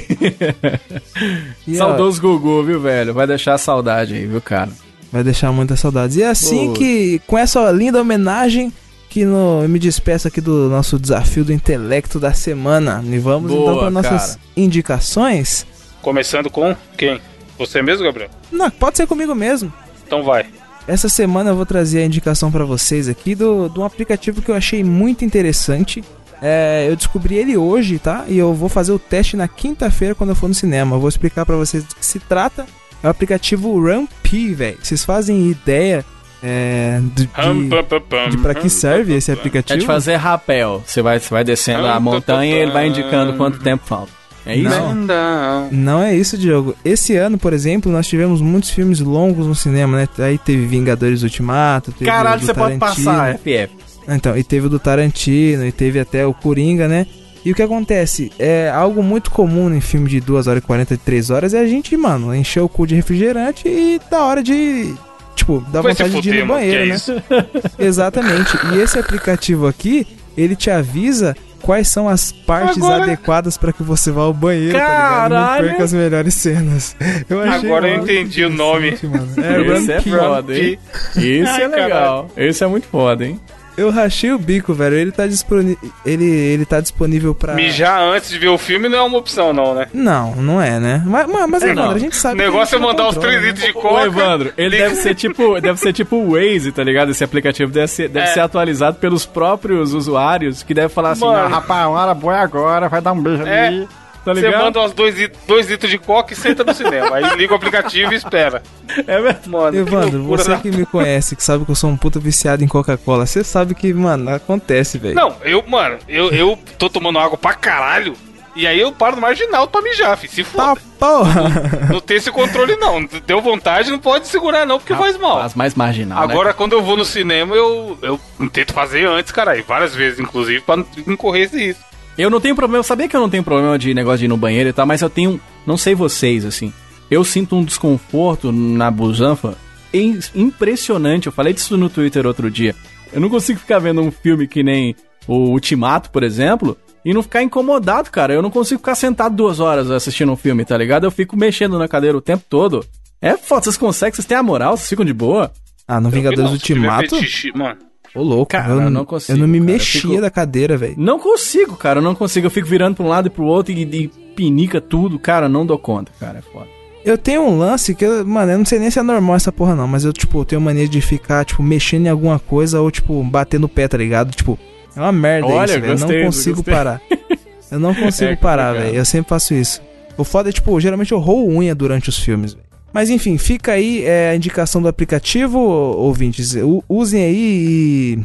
E, ó, Saudoso Gugu, viu, velho? Vai deixar saudade aí, viu, cara? Vai deixar muitas saudades. E é assim Pô. que, com essa linda homenagem, que no, eu me despeço aqui do nosso desafio do intelecto da semana. E vamos Boa, então para nossas cara. indicações. Começando com quem? Você mesmo, Gabriel? Não, pode ser comigo mesmo. Então vai. Essa semana eu vou trazer a indicação pra vocês aqui do, de um aplicativo que eu achei muito interessante. É, eu descobri ele hoje, tá? E eu vou fazer o teste na quinta-feira quando eu for no cinema. Eu vou explicar pra vocês do que se trata. É o aplicativo Ramp, velho. Vocês fazem ideia é, de, de, de pra que serve esse É aplicativo? de fazer rapel. Você vai, você vai descendo a montanha e ele vai indicando quanto tempo falta. É isso? Não. Não é isso, Diogo. Esse ano, por exemplo, nós tivemos muitos filmes longos no cinema, né? Aí teve Vingadores Ultimato, teve Caralho, você pode passar, FF. Então, e teve o do Tarantino, e teve até o Coringa, né? E o que acontece? É algo muito comum em filme de 2 horas e 43 horas é a gente, mano, encher o cu de refrigerante e da hora de. Tipo, dá Vai vontade de ir no banheiro, é né? isso? Exatamente. E esse aplicativo aqui, ele te avisa quais são as partes Agora- adequadas pra que você vá ao banheiro, tá ligado? Caralho! Não perca as melhores cenas. Eu achei Agora eu entendi o nome. Mano. É, Esse é foda, hein? Esse é legal. Esse é muito foda, hein? Eu rachei o bico, velho. Ele tá, disponi... ele, ele tá disponível pra. Mijar antes de ver o filme não é uma opção, não, né? Não, não é, né? Mas, mas, mas É, Evandro, não. a gente sabe O negócio é mandar os controla, 3 né? litros de Ô, coca. Evandro, ele deve ser tipo, deve ser tipo o Waze, tá ligado? Esse aplicativo deve ser, deve É. ser atualizado pelos próprios usuários, que deve falar assim, Mano. ah, rapaz, uma hora boa é agora, vai dar um beijo É. ali, tá Você ligado? manda umas 2 litros de coca e senta no cinema. Aí liga o aplicativo e espera. É verdade. Mano, que Evandro, loucura você da- que me conhece, que sabe que eu sou um puta viciado em Coca-Cola, você sabe que, mano, acontece, velho. Não, eu, mano, eu, eu tô tomando água pra caralho. E aí eu paro no marginal pra mijar, fi. Se Tá foda. porra! Não tem esse controle, não. Deu vontade, não pode segurar, não, porque faz mal. Faz mais marginal, né? Agora, quando eu vou no cinema, eu, eu tento fazer antes, caralho. Várias vezes, inclusive, pra não- não correr esse risco. Eu não tenho problema, eu sabia que eu não tenho problema de negócio de ir no banheiro e tal, mas eu tenho, não sei vocês, assim, eu sinto um desconforto na busanfa im- impressionante. Eu falei disso no Twitter outro dia. Eu não consigo ficar vendo um filme que nem o Ultimato, por exemplo, e não ficar incomodado, cara. Eu não consigo ficar sentado duas horas assistindo um filme, tá ligado? Eu fico mexendo na cadeira o tempo todo. É foda, vocês conseguem, vocês têm a moral, vocês ficam de boa. Ah, no Vingadores Ultimato? fetiche- Mano, Ô, louco, Cara, eu, eu não consigo, Eu não me cara, mexia fico- da cadeira, velho. Não consigo, cara, eu não consigo. Eu fico virando pra um lado e pro outro e, e pinica tudo. Cara, não dou conta, cara, é foda. Eu tenho um lance que, eu, mano, eu não sei nem se é normal essa porra não, mas eu, tipo, tenho mania de ficar, tipo, mexendo em alguma coisa ou, tipo, bater no pé, tá ligado? Tipo, é uma merda Olha, isso, velho. Eu não consigo gostei. parar. Eu não consigo É parar, velho. Eu sempre faço isso. O foda é, tipo, geralmente eu roo unha durante os filmes, velho. Mas enfim, fica aí é, a indicação do aplicativo, ouvintes. U- usem aí e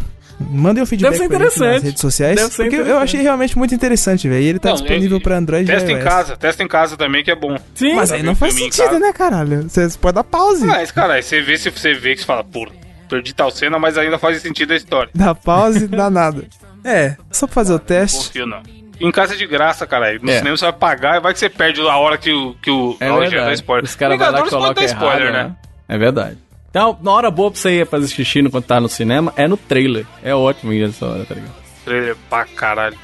mandem um feedback Deve ser gente nas interessante. redes sociais. Deve ser porque eu interessante. achei realmente muito interessante, velho. E ele tá Não, disponível eu- pra Android e testa em casa. Testa em casa também, que é bom. Sim, Mas aí não faz sentido, né, caralho? Você pode dar pause. Mas, cara, aí você vê se você vê que você fala, pô, perdi tal cena, mas ainda faz sentido a história. Dá pause, dá nada. É, só pra fazer o Não teste. confio, não. Em casa é de graça, cara. No É. cinema você vai pagar e vai que você perde a hora que o. Que o É já dá verdade. spoiler. Os caras vão lá e dar spoiler, errado, né? né? É verdade. Então, na hora boa pra você ir fazer xixi enquanto tá no cinema é no trailer. É ótimo ir nessa hora, tá ligado? Trailer pra caralho.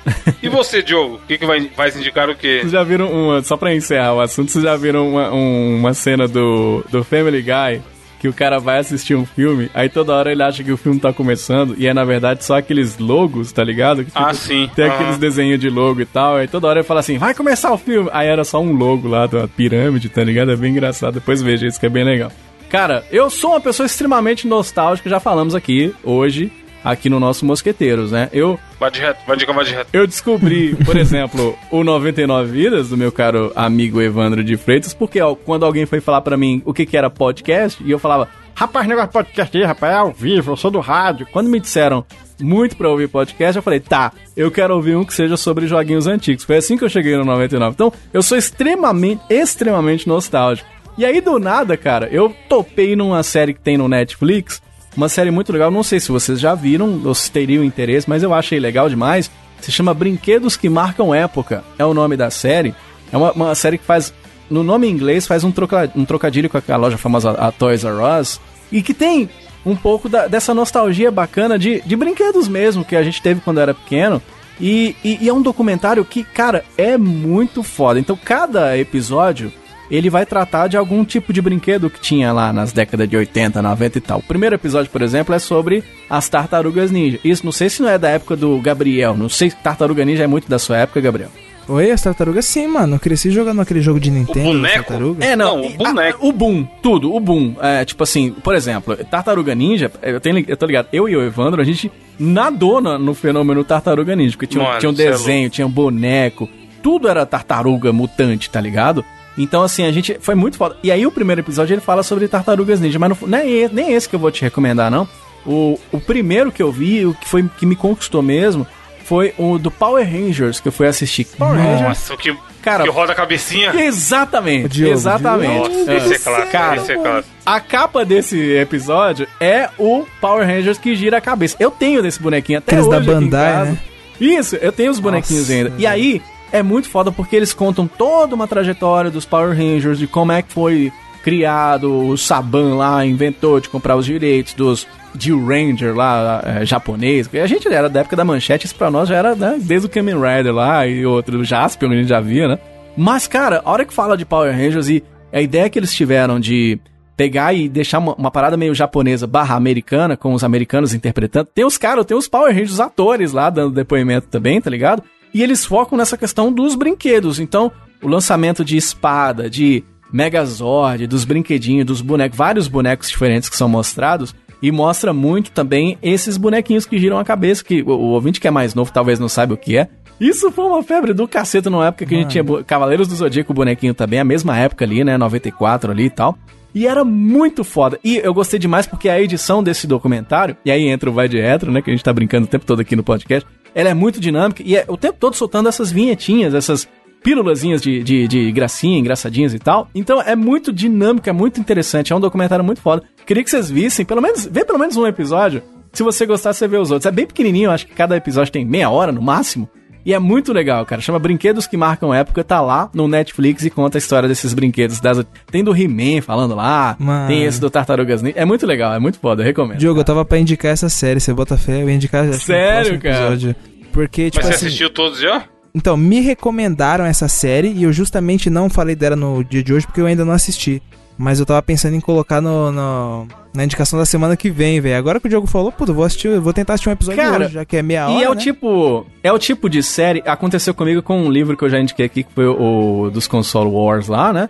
E você, Diogo? O que, que vai, vai se indicar o quê? Vocês já viram uma. Só pra encerrar o assunto, vocês já viram uma, um- uma cena do, do Family Guy que o cara vai assistir um filme, aí toda hora ele acha que o filme tá começando e é na verdade só aqueles logos, tá ligado? Que, tipo, Ah, sim. Tem aqueles desenhos de logo e tal, aí toda hora ele fala assim, vai começar o filme. Aí era só um logo lá da pirâmide, tá ligado? É bem engraçado. Depois veja isso que é bem legal. Cara, eu sou uma pessoa extremamente nostálgica, já falamos aqui hoje, aqui no nosso Mosqueteiros, né? Eu Vai de reto, vai de vai de reto. eu descobri, por exemplo, o 99 Vidas do meu caro amigo Evandro de Freitas, porque ó, quando alguém foi falar pra mim o que, que era podcast, e eu falava, rapaz, negócio de podcast aí, rapaz, é ao vivo, eu sou do rádio. Quando me disseram muito pra ouvir podcast, eu falei, tá, eu quero ouvir um que seja sobre joguinhos antigos. Foi assim que eu cheguei no 99. Então, eu sou extremamente, extremamente nostálgico. E aí, do nada, cara, eu topei numa série que tem no Netflix, uma série muito legal, não sei se vocês já viram ou se teriam interesse, mas eu achei legal demais. Se chama Brinquedos que Marcam Época. É o nome da série. É uma, uma série que faz. No nome em inglês faz um, troca, um trocadilho com a loja famosa a Toys R Us. E que tem um pouco da- dessa nostalgia bacana de, de brinquedos mesmo que a gente teve quando era pequeno. E, e, e é um documentário que, cara, é muito foda. Então, cada episódio ele vai tratar de algum tipo de brinquedo que tinha lá nas décadas de 80, 90 e tal. O primeiro episódio, por exemplo, é sobre as tartarugas ninja. Isso não sei se não é da época do Gabriel. Não sei se tartaruga ninja é muito da sua época, Gabriel. Oi, as tartarugas sim, mano. Eu cresci jogando aquele jogo de Nintendo. boneco? das tartarugas. É, não, Não, o boneco. a- o Boom, tudo, o Boom. É, tipo assim, por exemplo, Tartaruga Ninja, eu, tenho, eu tô ligado, eu e o Evandro, a gente nadou no, no fenômeno Tartaruga Ninja, porque tinha, um- Mano, tinha um é desenho, tinha um boneco, tudo era tartaruga mutante, tá ligado? Então, assim, a gente. Foi muito foda. E aí, o primeiro episódio ele fala sobre tartarugas ninja, mas não, não é nem esse que eu vou te recomendar, não. O, o primeiro que eu vi, o que foi que me conquistou mesmo, foi o do Power Rangers, que eu fui assistir. Power Rangers. Nossa, o que, Cara, que roda a cabecinha. Exatamente, O Diogo, exatamente. Nossa, É. esse é clássico, Cara, esse é clássico. a capa desse episódio é o Power Rangers que gira a cabeça. Eu tenho desse bonequinho até Aqueles hoje da aqui em Bandai, casa. né? Isso, eu tenho os bonequinhos Nossa, ainda. E aí é muito foda porque eles contam toda uma trajetória dos Power Rangers, de como é que foi criado, o Saban lá inventou de comprar os direitos dos Jill Ranger lá, é, japonês. A gente era da época da manchete, isso pra nós já era né, desde o Kamen Rider lá e outro, o Jaspion, a gente já via, né? Mas, cara, a hora que fala de Power Rangers e a ideia que eles tiveram de pegar e deixar uma, uma parada meio japonesa barra americana, com os americanos interpretando. Tem os caras, tem os Power Rangers atores lá dando depoimento também, tá ligado? E eles focam nessa questão dos brinquedos. Então, o lançamento de espada, de Megazord, dos brinquedinhos, dos bonecos, vários bonecos diferentes que são mostrados. E mostra muito também esses bonequinhos que giram a cabeça, que o, o ouvinte que é mais novo talvez não saiba o que é. Isso foi uma febre do cacete numa época que a gente tinha Cavaleiros do Zodíaco, bonequinho também, a mesma época ali, né, 94 ali e tal. E era muito foda. E eu gostei demais porque a edição desse documentário, e aí entra o Vai de Retro, né, que a gente tá brincando o tempo todo aqui no podcast, ela é muito dinâmica e é o tempo todo soltando essas vinhetinhas, essas pílulazinhas de, de, de gracinha, engraçadinhas e tal. Então é muito dinâmico, é muito interessante, é um documentário muito foda. Queria que vocês vissem, pelo menos, vê pelo menos um episódio. Se você gostar, você vê os outros. É bem pequenininho, acho que cada episódio tem meia hora no máximo. E é muito legal, cara. Chama Brinquedos que Marcam Época, tá lá no Netflix e conta a história desses brinquedos. Das... Tem do He-Man falando lá, Mano. tem esse do Tartarugas Ninja. É muito legal, é muito foda, eu recomendo. Diogo, eu tava pra indicar essa série, você bota fé, eu ia indicar Sério, cara? episódio. Porque, tipo Mas você assim. assistiu todos já? Então, me recomendaram essa série e eu justamente não falei dela no dia de hoje porque eu ainda não assisti. Mas eu tava pensando em colocar no, no- na indicação da semana que vem, velho. Agora que o Diogo falou, puta, eu vou assistir, vou tentar assistir um episódio Cara, hoje, já que é meia hora. E é o né? tipo. É o tipo de série. Aconteceu comigo com um livro que eu já indiquei aqui, que foi o, o dos Console Wars lá, né?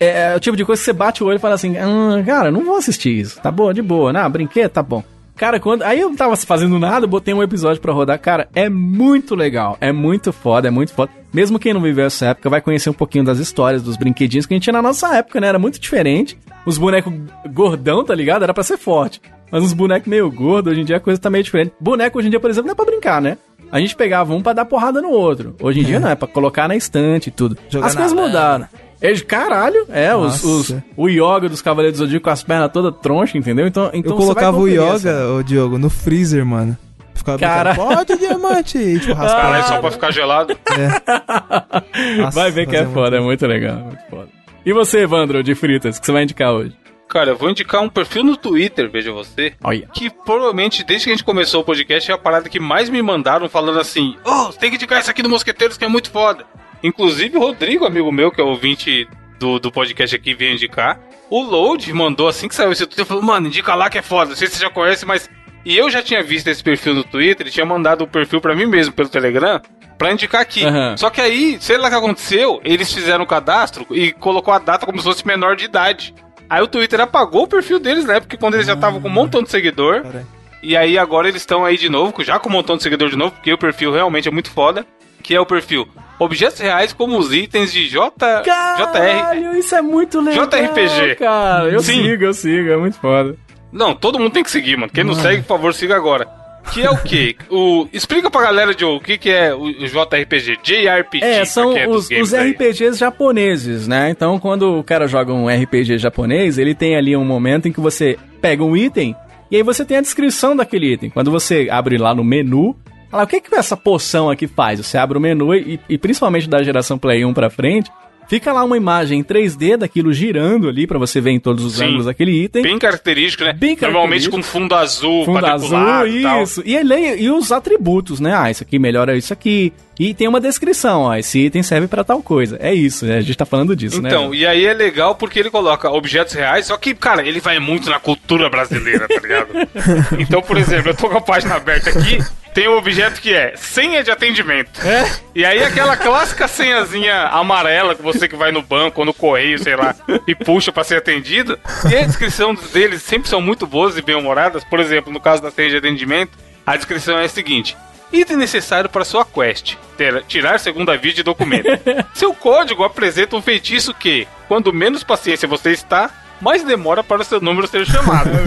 É, é o tipo de coisa que você bate o olho e fala assim: ah, cara, não vou assistir isso. Tá bom, de boa. Não, brinquedo, tá bom. Cara, quando. Aí eu não tava fazendo nada, botei um episódio pra rodar. Cara, é muito legal. É muito foda, é muito foda. Mesmo quem não viveu essa época vai conhecer um pouquinho das histórias, dos brinquedinhos que a gente tinha na nossa época, né? Era muito diferente. Os bonecos gordão, tá ligado? Era pra ser forte. Mas uns bonecos meio gordos, hoje em dia a coisa tá meio diferente. Boneco hoje em dia, por exemplo, não é pra brincar, né? A gente pegava um pra dar porrada no outro. Hoje em dia não, é pra colocar na estante e tudo. Jogar As coisas mudaram. Eles, caralho, é, os, os, o yoga dos Cavaleiros do Zodíaco com as pernas todas tronchas, entendeu? Então, então eu você vai colocava o yoga, essa. ô Diogo, no freezer, mano. Ficava Cara. pode diamante! E, tipo, raspava. Caralho, só pra ficar gelado. Nossa, vai ver que é foda, é muito legal, é muito foda. E você, Evandro, de fritas, que você vai indicar hoje? Cara, eu vou indicar um perfil no Twitter, veja você. Olha. Que provavelmente, desde que a gente começou o podcast, é a parada que mais me mandaram falando assim: Oh, você tem que indicar isso aqui do Mosqueteiros que é muito foda. Inclusive o Rodrigo, amigo meu, que é ouvinte do, do podcast aqui, veio indicar. O Load mandou assim que saiu esse Twitter, falou: Mano, indica lá que é foda. Não sei se você já conhece, mas. E eu já tinha visto esse perfil no Twitter, ele tinha mandado o perfil pra mim mesmo pelo Telegram. Pra indicar aqui. Aham. Só que aí, sei lá o que aconteceu, eles fizeram o cadastro e colocou a data como se fosse menor de idade. Aí o Twitter apagou o perfil deles, né? Porque quando eles já estavam com um montão de seguidor. E aí agora eles estão aí de novo, já com um montão de seguidor de novo, porque o perfil realmente é muito foda. Que é o perfil Objetos Reais como os itens de J... JR. Caralho, isso é muito legal. JRPG. Cara, eu Sim. sigo, eu sigo, é muito foda. Não, todo mundo tem que seguir, mano. Quem não segue, por favor, siga agora. Que é o quê? O... Explica pra galera, Joe, o que, que é o JRPG? JRPG. É, são é os, os aí. RPGs japoneses, né? Então, quando o cara joga um RPG japonês, ele tem ali um momento em que você pega um item e aí você tem a descrição daquele item. Quando você abre lá no menu, fala, o que que essa poção aqui faz? Você abre o menu e, e principalmente da geração Play 1 pra frente, fica lá uma imagem em 3D daquilo girando ali pra você ver em todos os Sim. ângulos aquele item. Bem característico, né? Bem Normalmente característico. com fundo azul, Fundo azul, e isso. E, ele, e os atributos, né? Ah, isso aqui melhora isso aqui. E tem uma descrição, ó. Esse item serve pra tal coisa. É isso, né? A gente tá falando disso, né? Então, e aí é legal porque ele coloca objetos reais, só que, cara, ele vai muito na cultura brasileira, tá ligado? então, por exemplo, eu tô com a página aberta aqui, tem um objeto que é senha de atendimento. É? E aí aquela clássica senhazinha amarela que você que vai no banco ou no correio, sei lá, e puxa pra ser atendido. E a descrição deles sempre são muito boas e bem-humoradas. Por exemplo, no caso da senha de atendimento, a descrição é a seguinte. Item necessário para sua quest. Ter- tirar segunda via de documento. Seu código apresenta um feitiço que, quando menos paciência você está, mais demora para o seu número ser chamado.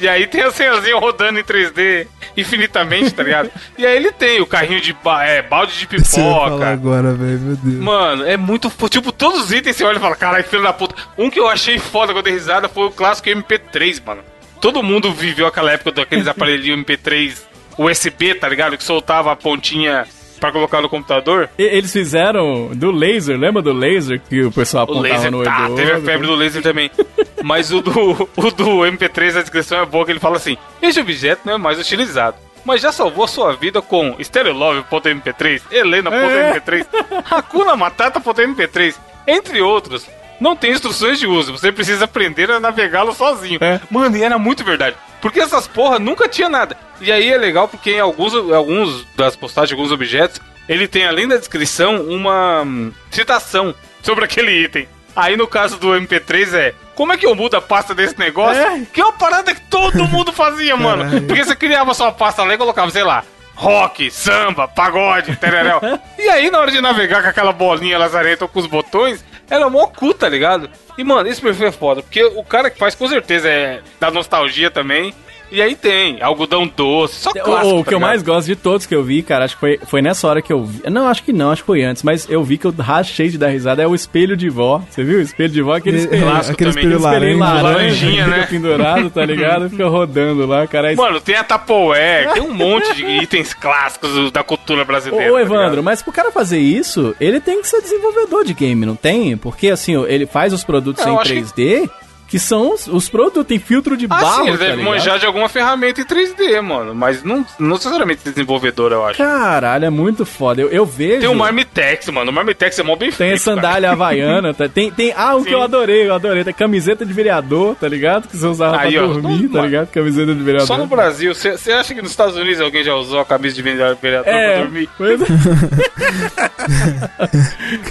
E aí tem a senhazinha rodando em 3D infinitamente, tá ligado? E aí ele tem o carrinho de ba- é, balde de Você vai falar pipoca. agora, velho, meu Deus. Mano, é muito. Tipo, todos os itens você olha e fala, caralho, filho da puta. Um que eu achei foda quando eu dei risada foi o clássico MP3, mano. Todo mundo viveu aquela época daqueles aparelhinhos MP3 USB, tá ligado? Que soltava a pontinha pra colocar no computador. E- Eles fizeram do laser, lembra do laser que o pessoal O apontava laser, no tá, olho? teve a febre do laser também. Mas o do, o do MP3, a descrição é boa, que ele fala assim, este objeto não é mais utilizado. Mas já salvou sua vida com Stereolove.mp3, Helena.mp3, Hakuna Matata.mp3, entre outros. Não tem instruções de uso, você precisa aprender a navegá-lo sozinho. É. Mano, e era muito verdade. Porque essas porra nunca tinha nada. E aí é legal porque em alguns, alguns das postagens alguns objetos, ele tem além da descrição uma hum, citação sobre aquele item. Aí no caso do MP3 é, como é que eu mudo a pasta desse negócio? É. Que é uma parada que todo mundo fazia, mano. Caralho. Porque você criava sua pasta lá e colocava, sei lá, rock, samba, pagode, tereréu. e aí na hora de navegar com aquela bolinha lazareta ou com os botões, era mó cu, tá ligado? E mano, esse perfil é foda, porque o cara que faz com certeza é da nostalgia também. E aí tem algodão doce, só O- clássico, o, tá que eu ligado? mais gosto de todos que eu vi, cara, acho que foi, foi nessa hora que eu vi. Não, acho que não, acho que foi antes, mas eu vi que eu rachei de dar risada. É o espelho de vó. Você viu? O espelho de vó, aquele espelho. clássico aquele também. espelho laranja. laranja, Laranjinha, fica né? pendurado, tá ligado? Fica rodando lá, cara. É Mano, tem a Tupperware, tem um monte de itens clássicos da cultura brasileira. Ô, tá Evandro, ligado? mas pro cara fazer isso, ele tem que ser desenvolvedor de game, não tem? Porque assim, ele faz os produtos Não, em acho que- 3D, que, são os, os produtos, tem filtro de Ah, barro, sim, ele tá deve ligado? manjar de alguma ferramenta em 3D, mano. Mas não, não necessariamente desenvolvedor, eu acho. Caralho, é muito foda. Eu, eu vejo... Tem o Marmitex, mano. O Marmitex é mó bem Tem feito. a sandália havaiana, tá? tem, tem. Ah, que Sim. eu adorei, eu adorei. Tem camiseta de vereador, tá ligado? Que você usava Aí, pra ó, dormir, não, tá ligado? Camiseta de cara. vereador. Só no Brasil. Você acha que nos Estados Unidos alguém já usou a camisa de vereador pra É, dormir? pois é.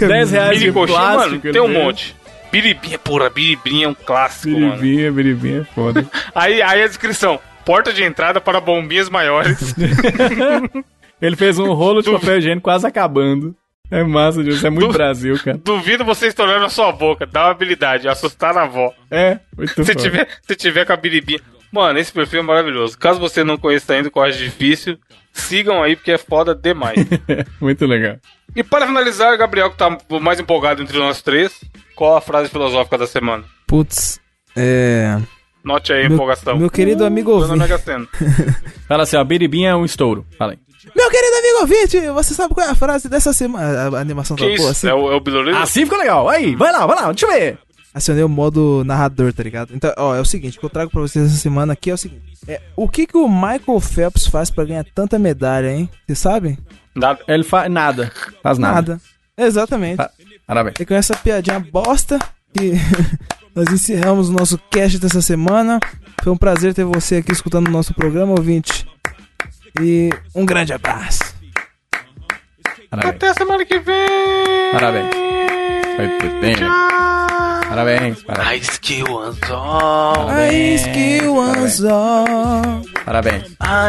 10 reais Mini de coxinha, plástico. mano, tem um monte. Biribinha, porra, biribinha é um clássico, mano. Biribinha, biribinha, é foda. Aí, aí a descrição. Porta de entrada para bombinhas maiores. Ele fez um rolo de papel higiênico quase acabando. É massa, Deus. É muito Du- Brasil, cara. Duvido você estourar na sua boca. Dá uma habilidade, assustar a avó. É, muito Se foda. tiver, se tiver com a biribinha. Mano, esse perfil é maravilhoso. Caso você não conheça ainda, eu acho difícil, sigam aí porque é foda demais. muito legal. e para finalizar, Gabriel, que tá o mais empolgado entre nós três, qual a frase filosófica da semana? Putz, é. Note aí Meu- empolgação. meu querido amigo Tô na ouvinte. Mega Sena. Fala assim, ó, biribinha é um estouro. Fala aí. Meu querido amigo ouvinte, você sabe qual é a frase dessa semana? A, animação Que tá boa isso? assim? É o, é o Bilorino? Assim ficou legal. Aí, vai lá, vai lá, deixa eu ver. Acionei o modo narrador, tá ligado? Então, ó, é o seguinte, o que eu trago pra vocês essa semana aqui é o seguinte. É, o que que o Michael Phelps faz pra ganhar tanta medalha, hein? Vocês sabem? Nada. Ele faz nada. Faz nada. Nada. Exatamente. Pa- Parabéns. E com essa piadinha bosta que nós encerramos o nosso cast dessa semana. Foi um prazer ter você aqui escutando o nosso programa, ouvinte. E um grande abraço. Parabéns. Até semana que vem! Parabéns. Foi bem. Parabéns, parabéns. Ice Kill Anzol. Ice Kill Anzol. Parabéns.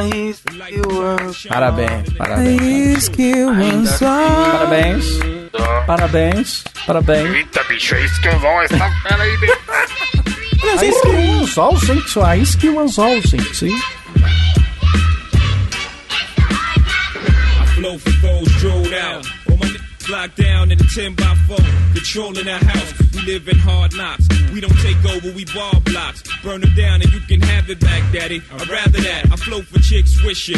Ice Anzol. Parabéns. Parabéns. Ice Anzol. Parabéns. Parabéns. Parabéns. Eita, bicho, é isso que eu vou. Essa fera aí, bicho. Ice Kill Anzol, gente. Ice Kill Anzol, gente. Sim. Flow for foes, drilled out. Locked down in a 10 by 4. Controlling the house, we live in hard knocks. We don't take over, we ball blocks. Burn them down and you can have it back, daddy. I'd rather that. I flow for chicks wishing.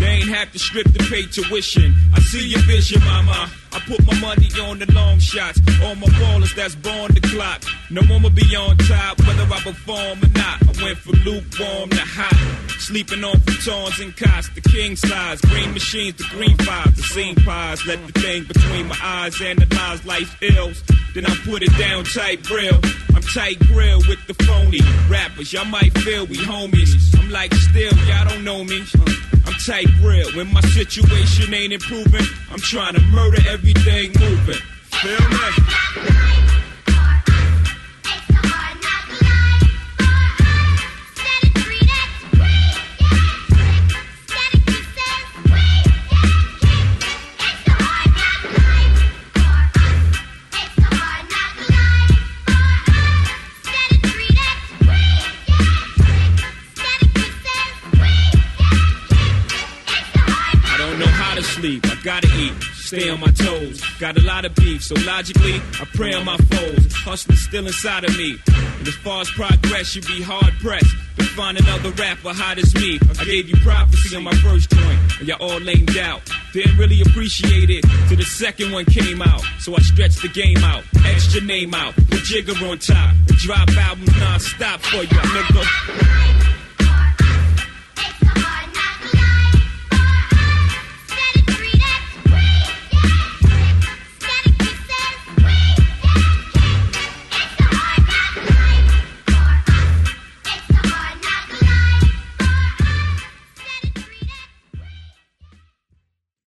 They ain't have to strip to pay tuition. I see your vision, mama. I put my money on the long shots. All my ballers that's born the clock. No one will be on top, whether I perform or not. I went from lukewarm to hot. Sleeping on futons and cots, the king size. Green machines, the green fives, the scene pies. Let the thing between my eyes analyze life ills. Then I put it down tight grill. I'm tight grill with the phony rappers. Y'all might feel we homies. I'm like still, y'all don't know me. Tight grill. When my situation ain't improving, I'm trying to murder everything moving. Feel me? Gotta eat. Stay on my toes. Got a lot of beef, so logically, I pray on my foes. Hustling still inside of me. And as far as progress, you'd be hard pressed to find another rapper hot as me. I gave you prophecy on my first joint, and y'all all lamed out. Didn't really appreciate it till the second one came out. So I stretched the game out, extra name out, with Jigger on top. And drop albums non-stop for ya, nigga.